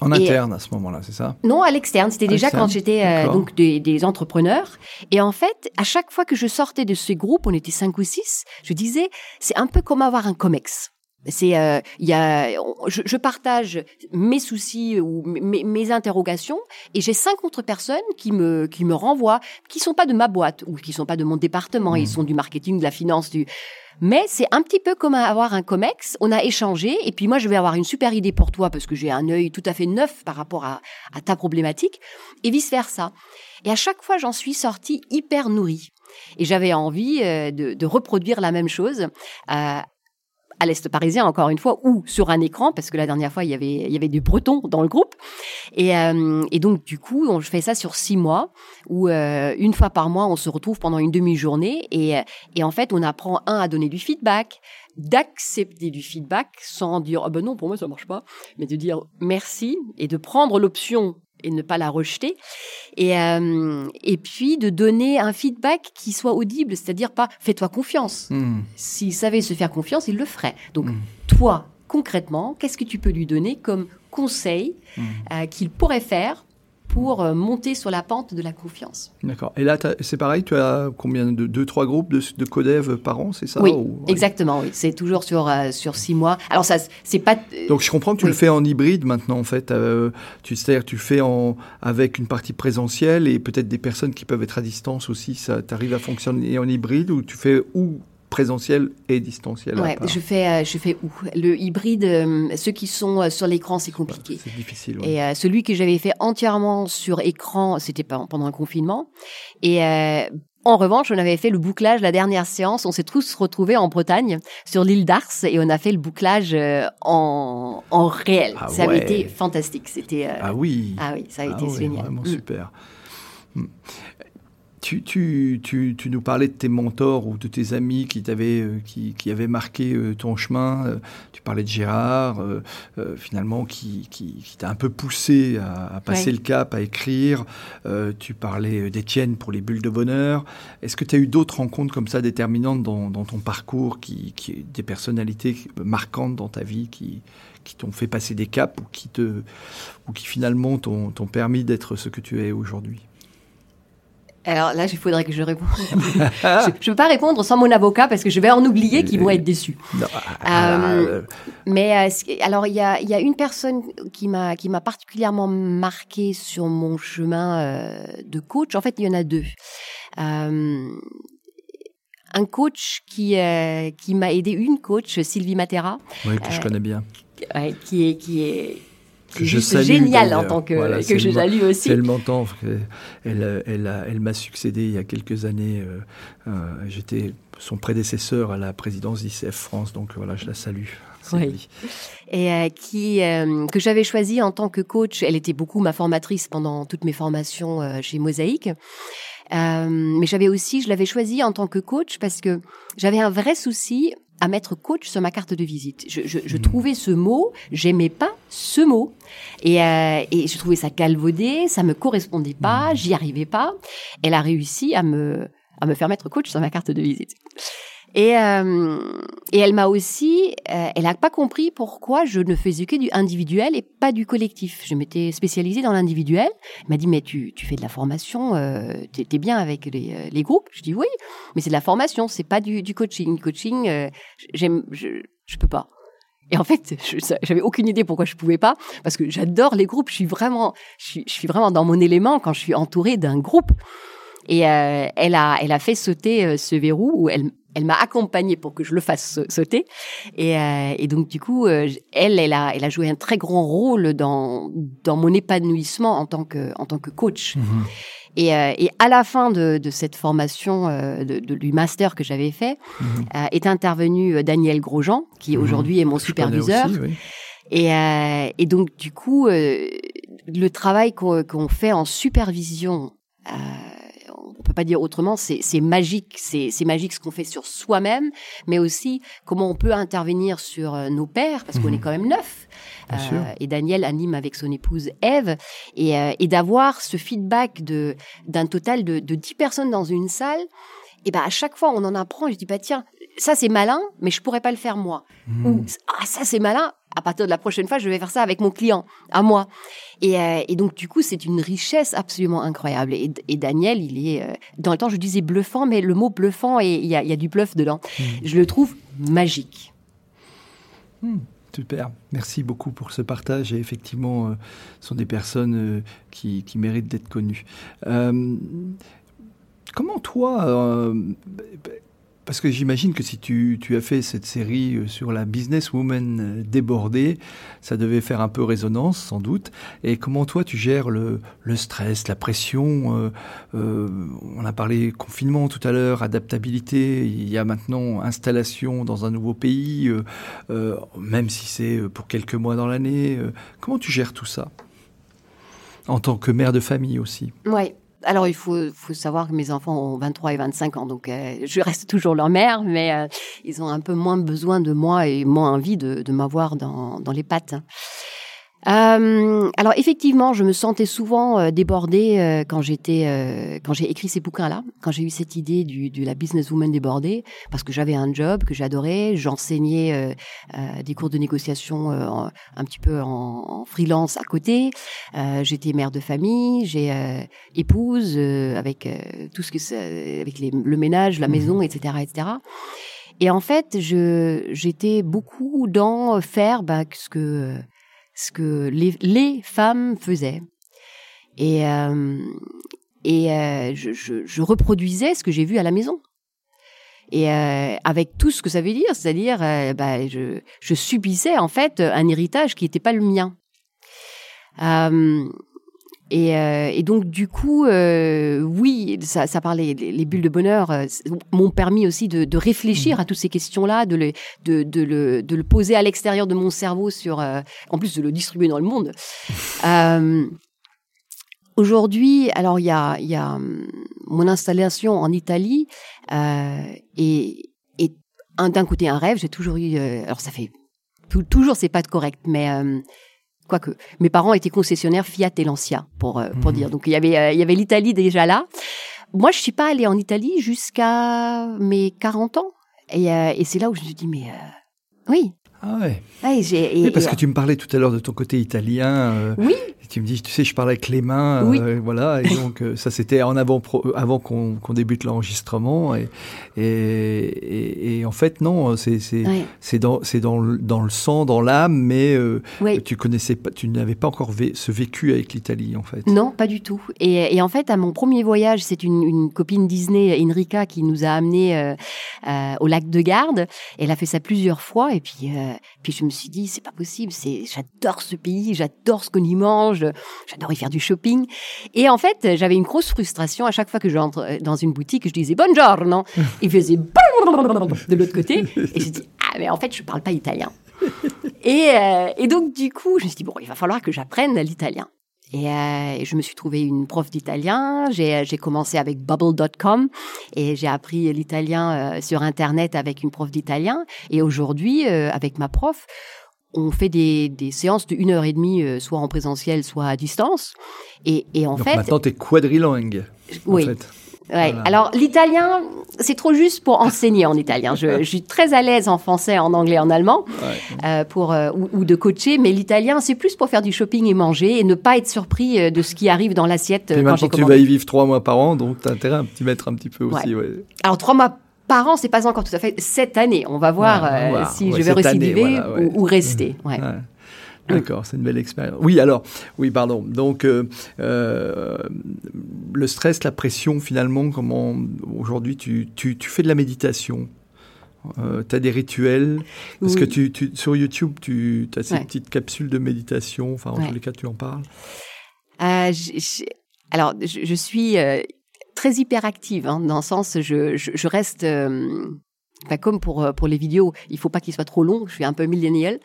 A: En interne à ce moment-là, c'est ça?
B: Non, à l'externe. C'était déjà quand j'étais euh, donc des, des, entrepreneurs. Et en fait, à chaque fois que je sortais de ces groupes, on était cinq ou six, je disais, c'est un peu comme avoir un comex. C'est, euh, il y a, je, je, partage mes soucis ou mes, mes interrogations, et j'ai cinq autres personnes qui me qui me renvoient, qui sont pas de ma boîte ou qui sont pas de mon département, ils mmh. sont du marketing, de la finance, du mais c'est un petit peu comme avoir un COMEX. On a échangé et puis moi, je vais avoir une super idée pour toi parce que j'ai un œil tout à fait neuf par rapport à, ta problématique et vice versa. Et à chaque fois, j'en suis sortie hyper nourrie. Et j'avais envie euh, de, reproduire la même chose euh, à l'Est parisien, encore une fois, ou sur un écran, parce que la dernière fois, il y avait, il y avait du breton dans le groupe. Et, euh, et donc, du coup, on fait ça sur six mois, où euh, une fois par mois, on se retrouve pendant une demi-journée. Et, et en fait, on apprend, un, à donner du feedback, d'accepter du feedback sans dire ah ben non pour moi ça marche pas mais de dire merci et de prendre l'option et ne pas la rejeter. Et, euh, et puis de donner un feedback qui soit audible, c'est-à-dire pas fais-toi confiance. Hmm. S'il savait se faire confiance, il le ferait. Donc hmm. toi, concrètement, qu'est-ce que tu peux lui donner comme conseil hmm. euh, qu'il pourrait faire pour euh, monter sur la pente de la confiance.
A: D'accord. Et là, c'est pareil, tu as combien de deux, trois groupes de, de codev par an, c'est ça
B: Oui, exactement. Oui, c'est toujours sur euh, sur six mois. Alors ça, c'est pas.
A: Donc je comprends que tu le fais en hybride maintenant, en fait. Euh, tu c'est-à-dire tu fais en avec une partie présentielle et peut-être des personnes qui peuvent être à distance aussi. Ça, t'arrive à fonctionner en hybride ou tu fais où présentiel et distanciel.
B: Ouais, je fais, euh, je fais où? Le hybride, euh, ceux qui sont euh, sur l'écran, c'est compliqué.
A: C'est difficile.
B: Et celui que j'avais fait entièrement sur écran, c'était pendant un confinement. Et en revanche, on avait fait le bouclage la dernière séance. On s'est tous retrouvés en Bretagne, sur l'île d'Ars, et on a fait le bouclage en, en réel. Ah ça avait été fantastique. C'était.
A: ah oui.
B: Ah oui, ça a
A: ah
B: été génial.
A: Vraiment mm. super. Mm. Tu, tu, tu, tu, nous parlais de tes mentors ou de tes amis qui, t'avaient, euh, qui, qui avaient marqué euh, ton chemin. Euh, tu parlais de Gérard, finalement, qui, qui, qui t'a un peu poussé à, à passer le cap, à écrire. tu parlais d'Étienne pour les bulles de bonheur. Est-ce que tu as eu d'autres rencontres comme ça déterminantes dans, dans ton parcours, qui, qui, des personnalités marquantes dans ta vie qui, qui t'ont fait passer des caps ou qui, te, ou qui finalement t'ont, t'ont permis d'être ce que tu es aujourd'hui?
B: Alors là, il faudrait que je réponde. je ne peux pas répondre sans mon avocat parce que je vais en oublier qui vont être déçus.
A: Non, ah,
B: Euh, mais euh, alors, il y a, y a une personne qui m'a qui m'a particulièrement marqué sur mon chemin euh, de coach. En fait, il y en a deux. Euh, un coach qui euh, qui m'a aidé, une coach, Sylvie Matera,
A: oui, que je
B: Euh,
A: connais bien.
B: qui est qui est qui
A: Que
B: est
A: je
B: juste
A: salue,
B: géniale en tant que
A: Voilà,
B: que
A: c'est
B: je salue aussi.
A: Elle m'entend. Elle, elle, a- elle m'a succédé il y a quelques années. euh, euh, J'étais son prédécesseur à la présidence d'ICF France, donc voilà, je la salue. Sylvie.
B: et euh, qui euh, que j'avais choisi en tant que coach. Elle était beaucoup ma formatrice pendant toutes mes formations euh, chez Mosaïque. Euh, mais j'avais aussi, je l'avais choisi en tant que coach parce que j'avais un vrai souci à mettre coach sur ma carte de visite. Je, je, je
A: Mhm.
B: trouvais ce mot, j'aimais pas ce mot, et, euh, et je trouvais ça galvaudé, ça me correspondait pas,
A: Mhm.
B: j'y arrivais pas. Elle a réussi à me à me faire mettre coach sur ma carte de visite. Et, euh, et elle m'a aussi, euh, elle n'a pas compris pourquoi je ne faisais que du individuel et pas du collectif. Je m'étais spécialisée dans l'individuel. Elle m'a dit, mais tu, tu fais de la formation, euh, t'es es bien avec les, euh, les groupes Je dis oui, mais c'est de la formation, c'est pas du, du coaching. Coaching, euh, j'aime, je, je peux pas. Et en fait, j'avais aucune idée pourquoi je pouvais pas, parce que j'adore les groupes. Je suis vraiment, je suis, je suis vraiment dans mon élément quand je suis entourée d'un groupe. Et euh, elle a, elle a fait sauter euh, ce verrou où elle, elle m'a accompagnée pour que je le fasse sa- sauter. Et, euh, et donc du coup, euh, elle, elle a, elle a joué un très grand rôle dans dans mon épanouissement en tant que en tant que coach.
A: Mhm.
B: Et, euh, et à la fin de, de cette formation euh, de, de- du master que j'avais fait,
A: Mhm.
B: euh, est intervenu euh, Daniel Grosjean, qui
A: Mhm.
B: aujourd'hui est mon
A: Je
B: superviseur.
A: aussi, oui.
B: Et, euh, et donc, du coup, euh, le travail qu'on qu'on fait en supervision, euh, on peut pas dire autrement, c'est magique. C'est magique ce qu'on fait sur soi-même, mais aussi comment on peut intervenir sur euh, nos pères, parce qu'on
A: Mhm.
B: est quand même neuf.
A: Sûr.
B: et Daniel anime avec son épouse Eve, et, euh, et d'avoir ce feedback d'un total de, de 10 personnes dans une salle. Et ben à chaque fois, on en apprend. Je dis bah tiens, ça c'est malin, mais je pourrais pas le faire moi.
A: Mhm.
B: ou ah ça c'est malin. À partir de la prochaine fois je vais faire ça avec mon client à moi. Et, euh, et donc du coup c'est une richesse absolument incroyable. Et, et Daniel il est euh, dans le temps je disais bluffant mais le mot bluffant et il y a, il y a du bluff dedans.
A: Mhm.
B: je le trouve magique.
A: Super, merci beaucoup pour ce partage. Et effectivement, euh, ce sont des personnes euh, qui, qui méritent d'être connues. Euh, comment toi, euh, parce que j'imagine que si tu, as fait cette série euh, sur la businesswoman euh, débordée, ça devait faire un peu résonance sans doute. Et comment toi tu gères le, stress, la pression On a parlé confinement tout à l'heure, adaptabilité, il y a maintenant installation dans un nouveau pays. même si c'est pour quelques mois dans l'année. comment tu gères tout ça? En tant que mère de famille aussi.
B: ouais alors il faut, faut savoir que mes enfants ont 23 et 25 ans donc euh, je reste toujours leur mère mais euh, ils ont un peu moins besoin de moi et moins envie de, de m'avoir dans, dans les pattes Euh, alors effectivement, je me sentais souvent euh, débordée euh, quand j'étais, euh, quand j'ai écrit ces bouquins-là, quand j'ai eu cette idée du, de la businesswoman débordée, parce que j'avais un job que j'adorais, j'enseignais des cours de négociation un petit peu en, en freelance à côté. J'étais mère de famille, j'ai épouse avec tout ce que c'est, avec les- le ménage, la
A: Mhm.
B: maison, etc., etc. Et en fait, je j'étais beaucoup dans faire bah, ce que ce que les, les femmes faisaient. Et, euh, et euh, je, je, je reproduisais ce que j'ai vu à la maison. Et euh, avec tout ce que ça veut dire, c'est-à-dire, euh, bah, je, je subissais en fait un héritage qui n'était pas le mien. Et, euh, et donc du coup, euh, oui, ça, ça parlait. Les, les bulles de bonheur euh, m'ont permis aussi de, de réfléchir à toutes ces questions-là, de, le, de, de, le, de le poser à l'extérieur de mon cerveau, sur, euh, en plus de le distribuer dans le monde. Euh, Aujourd'hui, alors il y a, y a hum, mon installation en Italie euh, et, et un d'un côté un rêve. J'ai toujours eu, euh, alors ça fait tou- toujours c'est pas correct, mais euh, quoique mes parents étaient concessionnaires Fiat et Lancia pour euh, pour
A: Mhm.
B: dire. Donc il y avait euh, il y avait l'Italie déjà là. Moi, je suis pas allée en Italie jusqu'à mes 40 ans et, euh, et c'est là où je me suis dit mais oui,
A: Ah ouais.
B: Et-
A: Oui, parce
B: et-
A: que tu me parlais tout à l'heure de ton côté italien. euh,
B: Oui,
A: tu me dis, tu sais, je parle avec les mains.
B: Oui.
A: euh, voilà. Et donc, euh, ça, c'était en avant, euh, avant qu'on débute l'enregistrement. Et, et, et, et en fait, non, c'est
B: ouais,
A: dans, le, dans le sang, dans l'âme, mais euh,
B: ouais.
A: tu connaissais pas, tu n'avais pas encore vé- ce vécu avec l'Italie, en fait.
B: Non, pas du tout. Et, en fait, à mon premier voyage, c'est une, une copine Disney, Enrica, qui nous a amenés euh, au lac de Garde. Elle a fait ça plusieurs fois. Et puis, puis je me suis dit, c'est pas possible. C'est, j'adore ce pays, j'adore ce qu'on y mange, j'adore y faire du shopping. Et en fait, j'avais une grosse frustration à chaque fois que j'entre dans une boutique, je disais buongiorno. Il faisait de l'autre côté. Et j'ai dit, ah, mais en fait, je parle pas italien. Et, euh, et donc, du coup, je me suis dit, bon, il va falloir que j'apprenne l'italien. Et, euh, je me suis trouvé une prof d'italien. J'ai commencé avec bubble.com et j'ai appris l'italien euh, sur Internet avec une prof d'italien. Et aujourd'hui, euh, avec ma prof, on fait des, des séances de une heure et demie, euh, soit en présentiel, soit à distance. Et, et en
A: Donc
B: fait,
A: maintenant, tu es quadrilingue.
B: oui.
A: En fait.
B: Ouais.
A: Voilà.
B: Alors l'italien, c'est trop juste pour enseigner en italien. Je, je suis très à l'aise en français, en anglais, en allemand,
A: Ouais.
B: euh, pour euh, ou, ou de coacher. Mais l'italien, c'est plus pour faire du shopping et manger et ne pas être surpris de ce qui arrive dans l'assiette
A: Puis
B: quand
A: maintenant, tu vas y vivre trois mois par an, donc tu as intérêt à t'y mettre un petit peu aussi. Ouais.
B: Alors trois mois par an, c'est pas encore tout à fait cette année. On va voir
A: Ouais, on va
B: euh,
A: voir.
B: si
A: Ouais,
B: je vais
A: année,
B: récidiver
A: voilà,
B: ou, ou rester. Ouais.
A: D'accord, c'est une belle expérience. Oui, alors, oui, pardon. Donc, euh, euh, le stress, la pression, finalement, comment aujourd'hui tu, tu, tu fais de la méditation? Euh, tu as des rituels? Parce que
B: Oui.
A: tu, tu, sur YouTube, tu as ces
B: Ouais.
A: petites capsules de méditation. Enfin, en
B: Ouais.
A: tous les cas, tu en parles.
B: Alors, je, je suis très hyperactive, hein, dans le sens, je, je, je reste, euh, enfin, comme pour euh, pour les vidéos, il faut pas qu'il soit trop long. Je suis un peu millénial,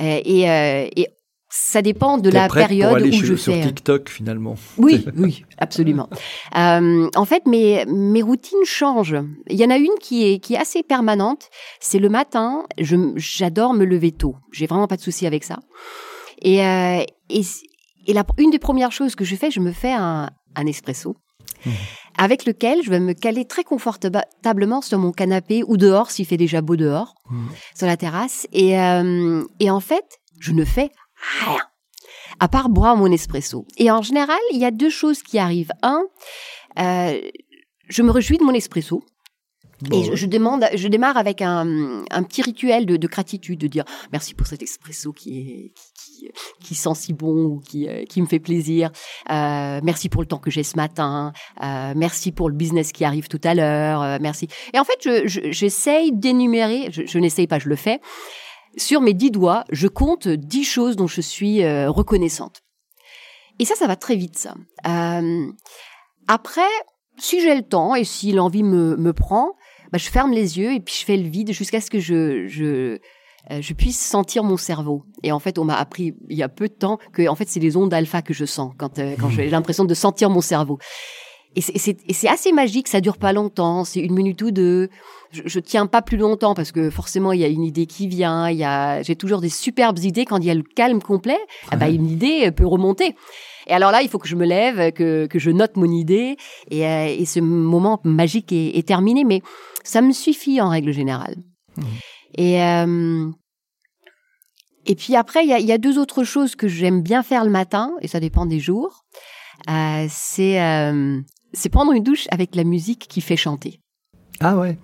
B: Euh, et, euh, et ça dépend de la période
A: pour aller
B: où
A: sur,
B: je
A: sur
B: fais.
A: TikTok, finalement.
B: Oui, oui, absolument. Euh, en fait, mes, mes routines changent. Il y en a une qui est, qui est assez permanente. C'est le matin. Je, j'adore me lever tôt. J'ai vraiment pas de souci avec ça. Et, et, et la, une des premières choses que je fais, je me fais un, un espresso.
A: Mhm.
B: Avec lequel je vais me caler très confortablement sur mon canapé ou dehors s'il fait déjà beau dehors,
A: Mhm.
B: sur la terrasse. Et, euh, et en fait, je ne fais rien à part boire mon espresso. Et en général, il y a deux choses qui arrivent. Un, euh, je me réjouis de mon espresso.
A: Bon,
B: et je, je demande, je démarre avec un, un petit rituel de, de gratitude, de dire merci pour cet espresso qui est qui, qui, qui sent si bon ou qui, euh, qui me fait plaisir. Euh, merci pour le temps que j'ai ce matin. Euh, merci pour le business qui arrive tout à l'heure. euh, merci. Et en fait, je- je- j'essaye d'énumérer. Je, je n'essaye pas, je le fais. Sur mes dix doigts, je compte dix choses dont je suis euh, reconnaissante. Et ça, ça va très vite, ça. Euh, après, si j'ai le temps et si l'envie me, me prend, bah, je ferme les yeux et puis je fais le vide jusqu'à ce que je, je, euh, je puisse sentir mon cerveau. Et en fait, on m'a appris il y a peu de temps que en fait, c'est les ondes alpha que je sens quand, euh, quand j'ai l'impression de sentir mon cerveau. C'est- et c'est assez magique, ça dure pas longtemps, c'est une minute ou deux. Je, je tiens pas plus longtemps parce que forcément il y a une idée qui vient, il y a j'ai toujours des superbes idées quand il y a le calme complet, ah bah, une idée peut remonter. Et alors là, il faut que je me lève, que, que je note mon idée, et, euh, et ce moment magique est, est terminé, mais ça me suffit en règle générale.
A: Mhm.
B: Et, euh, et puis après, il y a, il y a deux autres choses que j'aime bien faire le matin, et ça dépend des jours. Euh, c'est euh, c'est prendre une douche avec la musique qui fait chanter.
A: Ah ouais.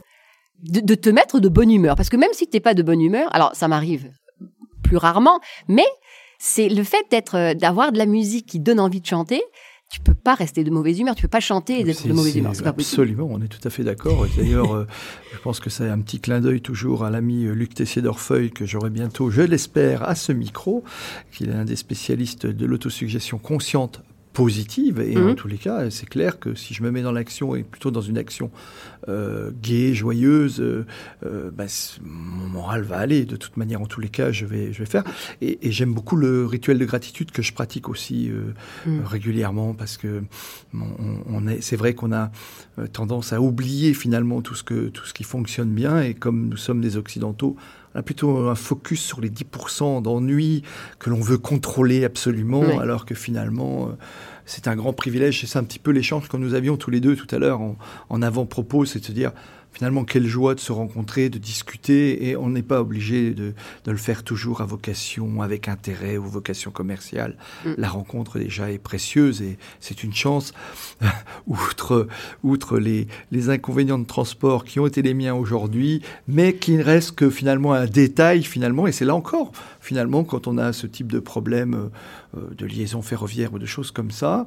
B: De, de te mettre de bonne humeur. Parce que même si tu n'es pas de bonne humeur, alors ça m'arrive plus rarement, mais c'est le fait d'être, d'avoir de la musique qui donne envie de chanter. Tu peux pas rester de mauvaise humeur, tu peux pas chanter et d'être
A: C'est-
B: de mauvaise humeur, c'est pas.
A: Absolument, on est tout à fait d'accord. D'ailleurs, euh, je pense que c'est un petit clin d'œil toujours à l'ami euh, Luc Tessier d'Orfeuille que j'aurai bientôt, je l'espère, à ce micro, qu'il est un des spécialistes de l'autosuggestion consciente positive. Et en
B: Mhm.
A: tous les cas, c'est clair que si je me mets dans l'action et plutôt dans une action euh, gaie, joyeuse, euh, euh, bah, mon moral va aller. De toute manière, en tous les cas, je vais, je vais faire. Et, et j'aime beaucoup le rituel de gratitude que je pratique aussi euh, euh, régulièrement parce que on, on est, c'est vrai qu'on a euh, tendance à oublier finalement tout ce que tout ce qui fonctionne bien et comme nous sommes des occidentaux, on a plutôt un focus sur les 10% d'ennui que l'on veut contrôler absolument, alors que finalement, euh, c'est un grand privilège. C'est un petit peu l'échange que nous avions tous les deux tout à l'heure en, en avant-propos, c'est de se dire finalement, quelle joie de se rencontrer, de discuter, et on n'est pas obligé de, de, le faire toujours à vocation, avec intérêt ou vocation commerciale. Mm. La rencontre déjà est précieuse et c'est une chance, outre, outre les, les inconvénients de transport qui ont été les miens aujourd'hui, mais qui ne reste que finalement un détail finalement, et c'est là encore, finalement, quand on a ce type de problème euh, de liaison ferroviaire ou de choses comme ça,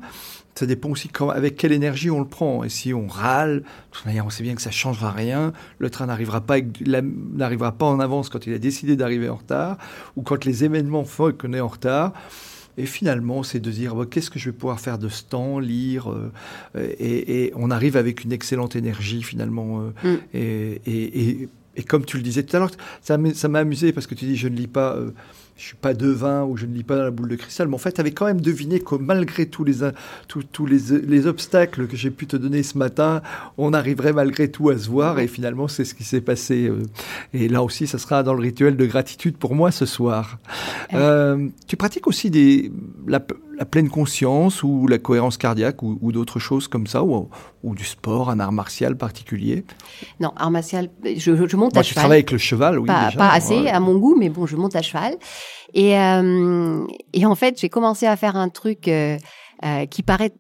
A: ça dépend aussi quand, avec quelle énergie on le prend. Et si on râle, de toute manière, on sait bien que ça ne changera rien. Le train n'arrivera pas, n'arrivera pas en avance quand il a décidé d'arriver en retard ou quand les événements font qu'on est en retard. Et finalement, c'est de dire qu'est-ce que je vais pouvoir faire de ce temps, lire, euh, et, et, on arrive avec une excellente énergie finalement. Euh, mm. et, et, et, comme tu le disais tout à l'heure, ça m'a amusé parce que tu dis je ne lis pas. Euh, je suis pas devin ou je ne lis pas dans la boule de cristal, mais en fait, tu avais quand même deviné que malgré tous les, tous, les, les, obstacles que j'ai pu te donner ce matin, on arriverait malgré tout à se voir, et finalement, c'est ce qui s'est passé. Euh. Et là aussi, ça sera dans le rituel de gratitude pour moi ce soir. Euh, tu pratiques aussi des, la, pleine conscience ou la cohérence cardiaque ou, d'autres choses comme ça, ou, ou, du sport, un art martial particulier?
B: Non, art martial, je, je monte
A: Moi,
B: à
A: tu
B: cheval.
A: travailles avec le cheval, oui.
B: Pas, pas assez à mon goût, mais bon, je monte à cheval. Et, euh, et en fait, j'ai commencé à faire un truc euh, euh, qui paraît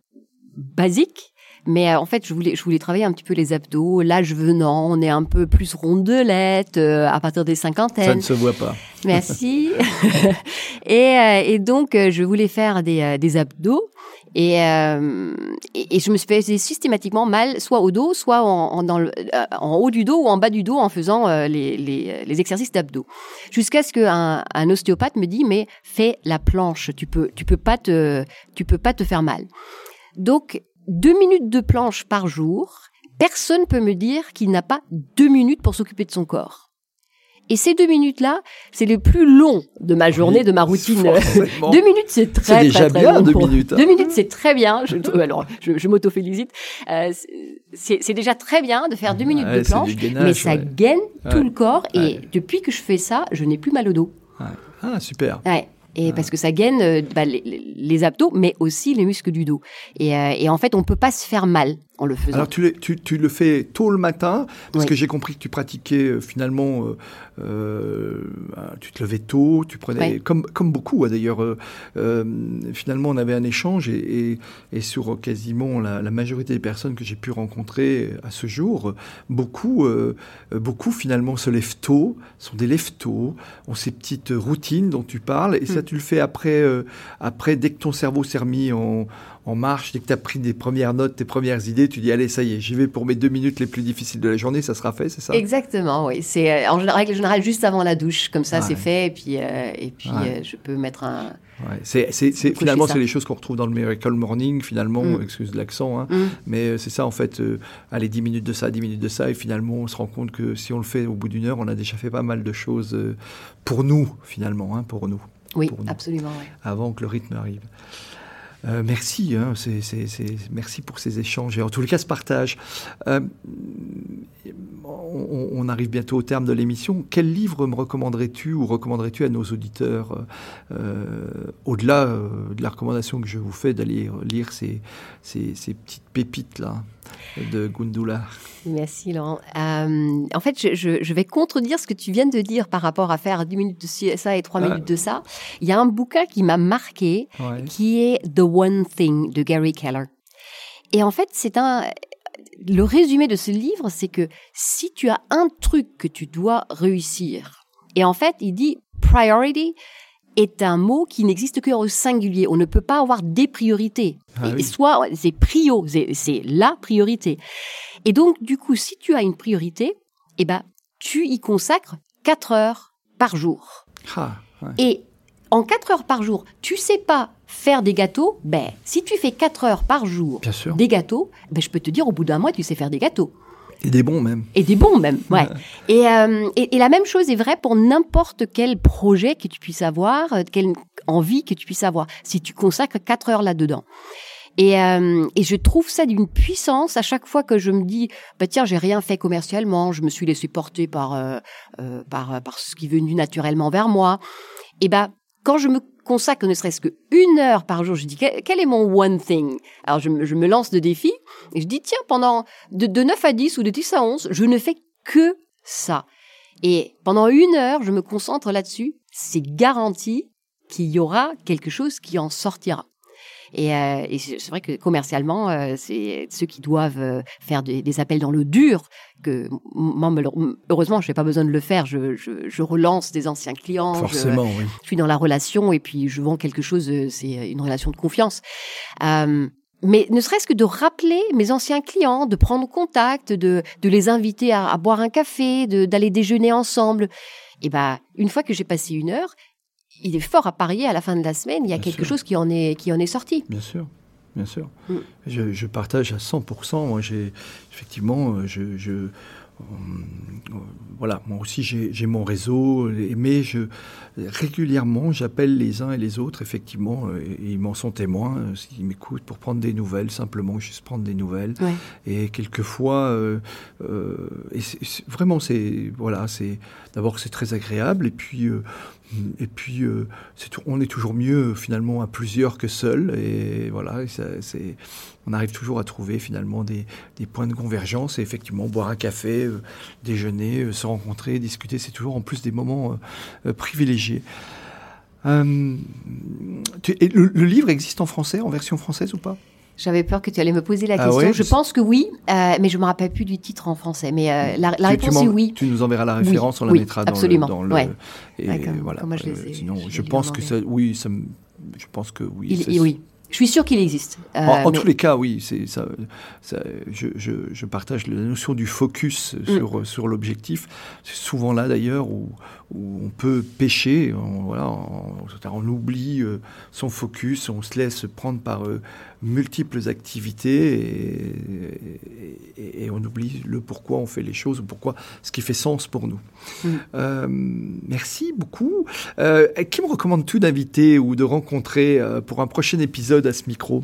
B: basique, mais en fait, je voulais, je voulais travailler un petit peu les abdos. L'âge venant, on est un peu plus rondelette à partir des cinquantaines. Ça
A: ne se voit pas.
B: Merci. et, et, donc, je voulais faire des, des abdos. Et, euh, et, et, je me suis fait systématiquement mal, soit au dos, soit en, en, dans le, euh, en haut du dos ou en bas du dos en faisant euh, les, les, les, exercices d'abdos. Jusqu'à ce qu'un un ostéopathe me dit mais fais la planche, tu peux tu peux pas te tu peux pas te faire mal. Donc deux minutes de planche par jour. Personne peut me dire qu'il n'a pas deux minutes pour s'occuper de son corps. Et ces deux minutes-là, c'est le plus long de ma journée, de ma routine. deux minutes, c'est très,
A: très, déjà
B: très,
A: bien,
B: long.
A: Deux minutes. Hein.
B: Deux minutes, c'est très bien. Je, alors, je, je m'auto-félicite. Euh, c'est déjà très bien de faire deux minutes
A: ouais,
B: de planche,
A: gainage,
B: mais ça
A: ouais.
B: gaine tout le corps. Et depuis que je fais ça, je n'ai plus mal au dos.
A: Ah, super.
B: Ouais. Et parce que ça gaine euh, bah, les, les abdos, mais aussi les muscles du dos. Et, euh, et en fait, on peut pas se faire mal en le faisant.
A: Alors tu, le- tu, tu le fais tôt le matin, parce
B: Oui.
A: que j'ai compris que tu pratiquais euh, finalement, euh, euh, tu te levais tôt, tu prenais,
B: Oui.
A: comme, comme beaucoup hein, d'ailleurs, euh, finalement on avait un échange et, et, et sur quasiment la, la majorité des personnes que j'ai pu rencontrer à ce jour, beaucoup, beaucoup finalement se lèvent tôt, sont des lève tôt, ont ces petites routines dont tu parles, et ça
B: Mm.
A: tu le fais après, euh, après dès que ton cerveau s'est remis en, en marche, dès que tu as pris des premières notes, tes premières idées, tu dis allez, ça y est, j'y vais pour mes deux minutes les plus difficiles de la journée, ça sera fait, c'est ça?
B: Exactement, oui. C'est euh, en règle générale juste avant la douche, comme ça c'est fait, et puis euh, et puis
A: Ouais.
B: euh, je peux mettre un.
A: Ouais, c'est, c'est, c'est-
B: Coucher
A: finalement, c'est les choses qu'on retrouve dans le Miracle Morning, finalement,
B: Mm.
A: excuse l'accent, hein,
B: Mm.
A: mais c'est ça en fait, euh, allez, 10 minutes de ça, 10 minutes de ça, et finalement, on se rend compte que si on le fait au bout d'une heure, on a déjà fait pas mal de choses pour nous, finalement, hein, pour nous,
B: Oui,
A: Pour nous.
B: absolument.
A: avant que le rythme arrive. Euh, merci, hein, merci pour ces échanges et en tous les cas ce partage. Euh, on, on arrive bientôt au terme de l'émission. Quel livre me recommanderais-tu ou recommanderais-tu à nos auditeurs, euh, au-delà de la recommandation que je vous fais d'aller lire ces, ces, ces petites pépites-là de Gundula?
B: Merci Laurent. Euh, en fait, je, je, je vais contredire ce que tu viens de dire par rapport à faire 10 minutes de ça et 3
A: Ah.
B: minutes de ça. Il y a un bouquin qui m'a marqué,
A: Ouais.
B: qui est The One Thing de Gary Keller. Et en fait, c'est un. Le résumé de ce livre, c'est que si tu as un truc que tu dois réussir, et en fait, il dit priority est un mot qui n'existe que au singulier. On ne peut pas avoir des priorités.
A: Ah
B: Et-
A: oui.
B: et soit c'est prio, c'est c'est la priorité. Et donc, du coup, si tu as une priorité, eh ben, tu y consacres 4 heures par jour.
A: Ah, ouais.
B: Et en 4 heures par jour, tu sais pas faire des gâteaux, ben, si tu fais 4 heures par jour
A: Bien sûr.
B: des gâteaux, ben, je peux te dire, au bout d'un mois, tu sais faire des gâteaux.
A: Et des bons même.
B: Et des bons même, ouais. et, euh, et, et la même chose est vraie pour n'importe quel projet que tu puisses avoir, euh, quelle envie que tu puisses avoir, si tu consacres 4 heures là-dedans. Et, euh, et je trouve ça d'une puissance à chaque fois que je me dis, bah tiens, j'ai rien fait commercialement, je me suis laissé porter par euh, par par ce qui est venu naturellement vers moi. Et ben quand je me consacre ne serait-ce qu'une heure par jour, je dis quel est mon one thing? Alors je me, je me lance de défi et je dis tiens, pendant de, de 9 à 10 ou de 10 à 11, je ne fais que ça. Et pendant une heure, je me concentre là-dessus. C'est garanti qu'il y aura quelque chose qui en sortira. Et, euh, et c'est vrai que commercialement, euh, c'est ceux qui doivent euh, faire des, des, appels dans le dur. Que moi, heureusement, je n'ai pas besoin de le faire. Je, je, je, relance des anciens clients.
A: Forcément,
B: je,
A: oui.
B: je suis dans la relation et puis je vends quelque chose. C'est une relation de confiance. Euh, mais ne serait-ce que de rappeler mes anciens clients, de prendre contact, de, de les inviter à, à boire un café, d'aller déjeuner ensemble. Et ben, une fois que j'ai passé une heure, il est fort à parier à la fin de la semaine, il y a
A: Bien
B: quelque
A: sûr.
B: chose qui en est, qui en est sorti.
A: Bien sûr, bien sûr.
B: Mm.
A: Je, je partage à 100%. Moi, j'ai effectivement, euh, je, je euh, voilà, moi aussi j'ai mon réseau, mais je régulièrement j'appelle les uns et les autres, effectivement, et, et ils m'en sont témoins, euh, s'ils m'écoutent pour prendre des nouvelles, simplement juste prendre des nouvelles.
B: Ouais.
A: Et quelquefois, euh, euh, et c est, c est, vraiment, c'est voilà, c'est d'abord c'est très agréable, et puis euh, et puis, euh, on est toujours mieux finalement à plusieurs que seul. Et voilà, on arrive toujours à trouver finalement des, points de convergence. Et effectivement, boire un café, euh, déjeuner, euh, se rencontrer, discuter, c'est toujours en plus des moments privilégiés. Le livre existe en français, en version française ou pas?
B: J'avais peur que tu allais me poser la question. Ah ouais, je pense que oui, euh, mais je me rappelle plus du titre en français. Mais euh, la, réponse est oui.
A: Tu nous enverras la référence,
B: oui,
A: on la
B: oui,
A: mettra
B: absolument.
A: dans le.
B: Dans le
A: ouais.
B: et voilà. Je, les ai,
A: sinon, je, je pense que ça, oui, ça, je pense que oui.
B: Il, oui. Je suis sûr qu'il existe.
A: Euh, en, en mais... tous les cas, oui, c'est ça, ça je, je, je, partage la notion du focus sur, mm. sur l'objectif. C'est souvent là d'ailleurs où, où, on peut pêcher. On, voilà, on, on oublie euh, son focus, on se laisse prendre par euh, multiples activités et, et, et, on oublie le pourquoi on fait les choses, ou pourquoi ce qui fait sens pour nous. Mm. Euh, merci beaucoup. Qui me recommandes-tu d'inviter ou de rencontrer pour un prochain épisode à ce micro?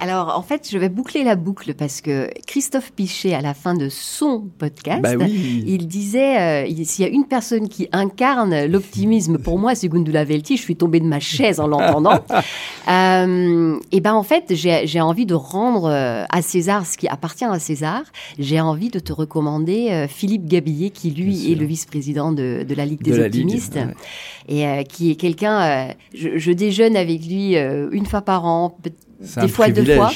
B: Alors, en fait, je vais boucler la boucle parce que Christophe Pichet, à la fin de son podcast,
A: bah oui.
B: il disait euh, s'il y a une personne qui incarne l'optimisme pour moi, c'est Gundula Velti. Je suis tombée de ma chaise en l'entendant. euh, et ben, en fait, j'ai envie de rendre euh, à César ce qui appartient à César. J'ai envie de te recommander Philippe Gabillet, qui lui est le vice-président de, de, la Ligue des
A: de
B: optimistes
A: Ligue, ouais.
B: et euh, qui est quelqu'un. Je, je, déjeune avec lui une fois par an des fois
A: privilège.
B: deux fois.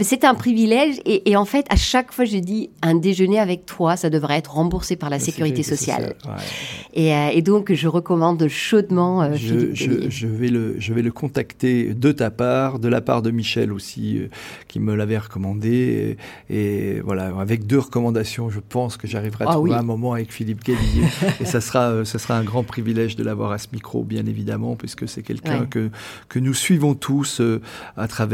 B: C'est un privilège et, et, en fait, à chaque fois, je dis un déjeuner avec toi, ça devrait être remboursé par la, la sécurité, sécurité, sociale.
A: sociale. Ouais.
B: Et, euh, et, donc, je recommande chaudement euh,
A: je. Je, je, vais le, je vais le contacter de ta part, de la part de Michel aussi, euh, qui me l'avait recommandé. Et, et, voilà, avec deux recommandations, je pense que j'arriverai à
B: ah,
A: trouver
B: oui.
A: un moment avec Philippe Gavillier. et ça sera, ça sera un grand privilège de l'avoir à ce micro, bien évidemment, puisque c'est quelqu'un
B: Ouais.
A: que, que nous suivons tous euh, à travers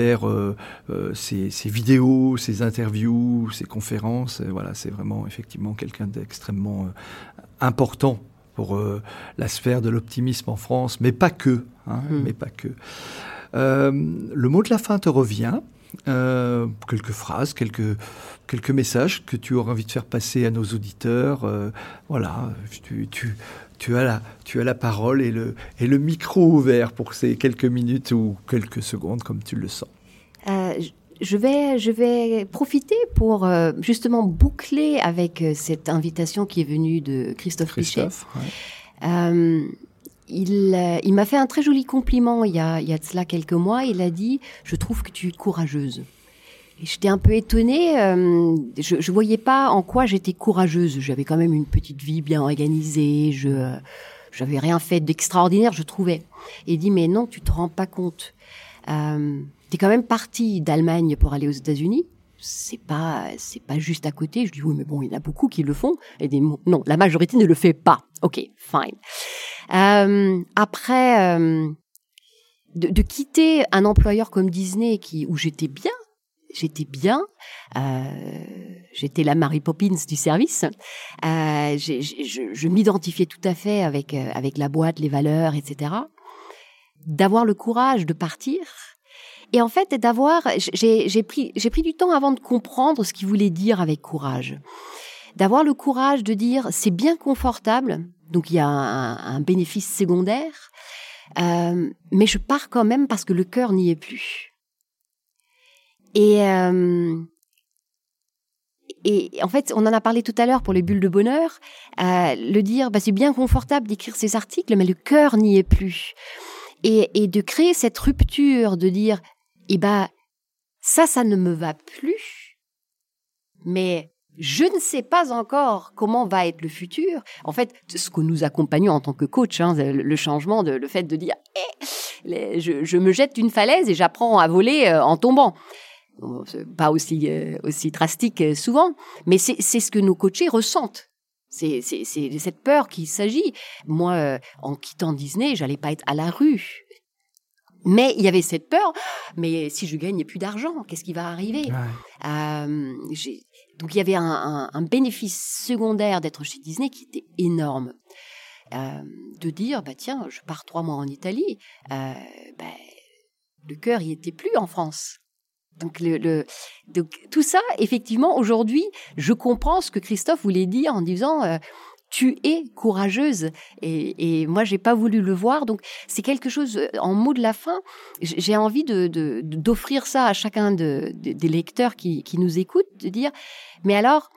A: ses, ses vidéos, ses interviews, ses conférences. Et voilà, c'est vraiment effectivement quelqu'un d'extrêmement euh, important pour euh, la sphère de l'optimisme en France, mais pas que, hein,
B: Hmm.
A: mm. mais pas que. Euh, le mot de la fin te revient. Euh, quelques phrases, quelques, quelques messages que tu auras envie de faire passer à nos auditeurs. Euh, voilà, tu, tu, tu, as la, tu as la parole et le, et le micro ouvert pour ces quelques minutes ou quelques secondes, comme tu le sens.
B: Euh, je vais, je vais profiter pour euh, justement boucler avec euh, cette invitation qui est venue de Christophe,
A: Christophe
B: Pichet. Ouais. il, il m'a fait un très joli compliment il y, a, il y a de cela quelques mois. Il a dit Je trouve que tu es courageuse. J'étais un peu étonnée. Euh, je ne voyais pas en quoi j'étais courageuse. J'avais quand même une petite vie bien organisée. Je j'avais rien fait d'extraordinaire, je trouvais. Et il dit Mais non, tu te rends pas compte. Euh, T'es quand même parti d'Allemagne pour aller aux États-Unis. C'est pas, c'est pas juste à côté. Je dis oui, mais bon, il y en a beaucoup qui le font. Et des, non, la majorité ne le fait pas. Ok, fine. Euh, après, euh, de, de, quitter un employeur comme Disney, qui où j'étais bien, j'étais bien. Euh, j'étais la Mary Poppins du service. Euh, je, je m'identifiais tout à fait avec avec la boîte, les valeurs, etc. D'avoir le courage de partir et en fait, d'avoir, j'ai pris, j'ai pris du temps avant de comprendre ce qu'il voulait dire avec courage. D'avoir le courage de dire, c'est bien confortable, donc il y a un, un bénéfice secondaire, Euh, mais je pars quand même parce que le cœur n'y est plus. Et, euh, et en fait, on en a parlé tout à l'heure pour les bulles de bonheur, euh, le dire, bah, c'est bien confortable d'écrire ces articles, mais le cœur n'y est plus. Et, et, de créer cette rupture, de dire, eh ben, ça, ça ne me va plus, mais je ne sais pas encore comment va être le futur. En fait, ce que nous accompagnons en tant que coach, hein, le changement, de, le fait de dire, eh, je, je, me jette d'une falaise et j'apprends à voler euh, en tombant pas aussi euh, aussi drastique euh, souvent, mais c'est ce que nos coachés ressentent. C'est c'est cette peur qu'il s'agit. Moi, euh, en quittant Disney, j'allais pas être à la rue. Mais il y avait cette peur. Mais si je gagne plus d'argent, qu'est-ce qui va arriver? Donc il y avait un, un, bénéfice secondaire d'être chez Disney qui était énorme. de dire bah tiens, je pars trois mois en Italie. Bah, le cœur y était plus en France. Donc, le, tout ça, effectivement, aujourd'hui, je comprends ce que Christophe voulait dire en disant euh, tu es courageuse. Et, et moi j'ai pas voulu le voir. Donc c'est quelque chose euh, en mot de la fin j'ai envie de d'offrir ça à chacun de, des lecteurs qui, qui nous écoutent de dire mais alors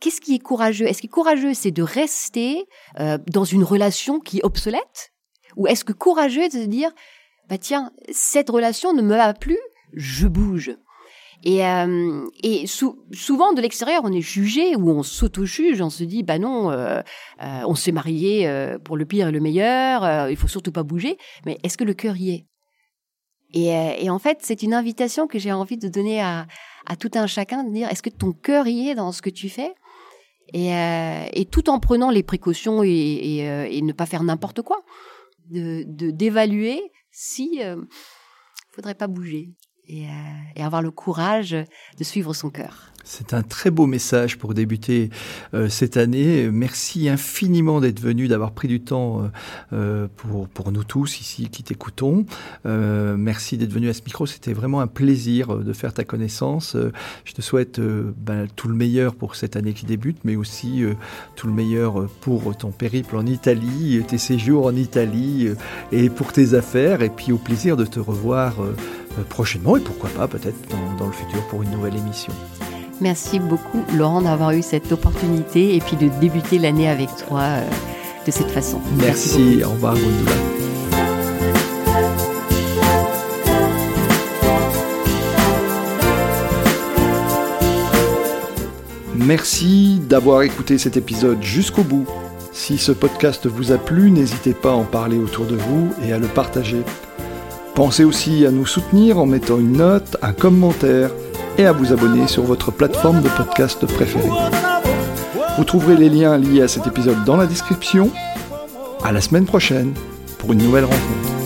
B: qu'est-ce qui est courageux? Est-ce que courageux c'est de rester euh, dans une relation qui est obsolète? Ou est-ce que courageux c'est de dire bah tiens cette relation ne me va plus je bouge. Et, euh, et souvent de l'extérieur, on est jugé ou on s'auto-juge, on se dit bah non, euh, euh, on s'est marié pour le pire et le meilleur, il faut surtout pas bouger. Mais est-ce que le cœur y est? Et, en fait, c'est une invitation que j'ai envie de donner à, à, tout un chacun de dire est-ce que ton cœur y est dans ce que tu fais? Et, tout en prenant les précautions et, ne pas faire n'importe quoi, de d'évaluer si faudrait pas bouger. Euh, et, avoir le courage de suivre son cœur.
A: C'est un très beau message pour débuter euh, cette année. Merci infiniment d'être venu, d'avoir pris du temps euh, euh pour, pour nous tous ici qui t'écoutons. Merci d'être venu à ce micro. C'était vraiment un plaisir de faire ta connaissance. je te souhaite ben, tout le meilleur pour cette année qui débute, mais aussi tout le meilleur pour ton périple en Italie, tes séjours en Italie et pour tes affaires. Et puis au plaisir de te revoir prochainement et pourquoi pas peut-être dans le futur pour une nouvelle émission.
B: Merci beaucoup Laurent d'avoir eu cette opportunité et puis de débuter l'année avec toi euh, de cette façon.
A: Merci, au revoir Gundula. Merci d'avoir écouté cet épisode jusqu'au bout. Si ce podcast vous a plu, n'hésitez pas à en parler autour de vous et à le partager. Pensez aussi à nous soutenir en mettant une note, un commentaire et à vous abonner sur votre plateforme de podcast préférée. Vous trouverez les liens liés à cet épisode dans la description. À la semaine prochaine pour une nouvelle rencontre.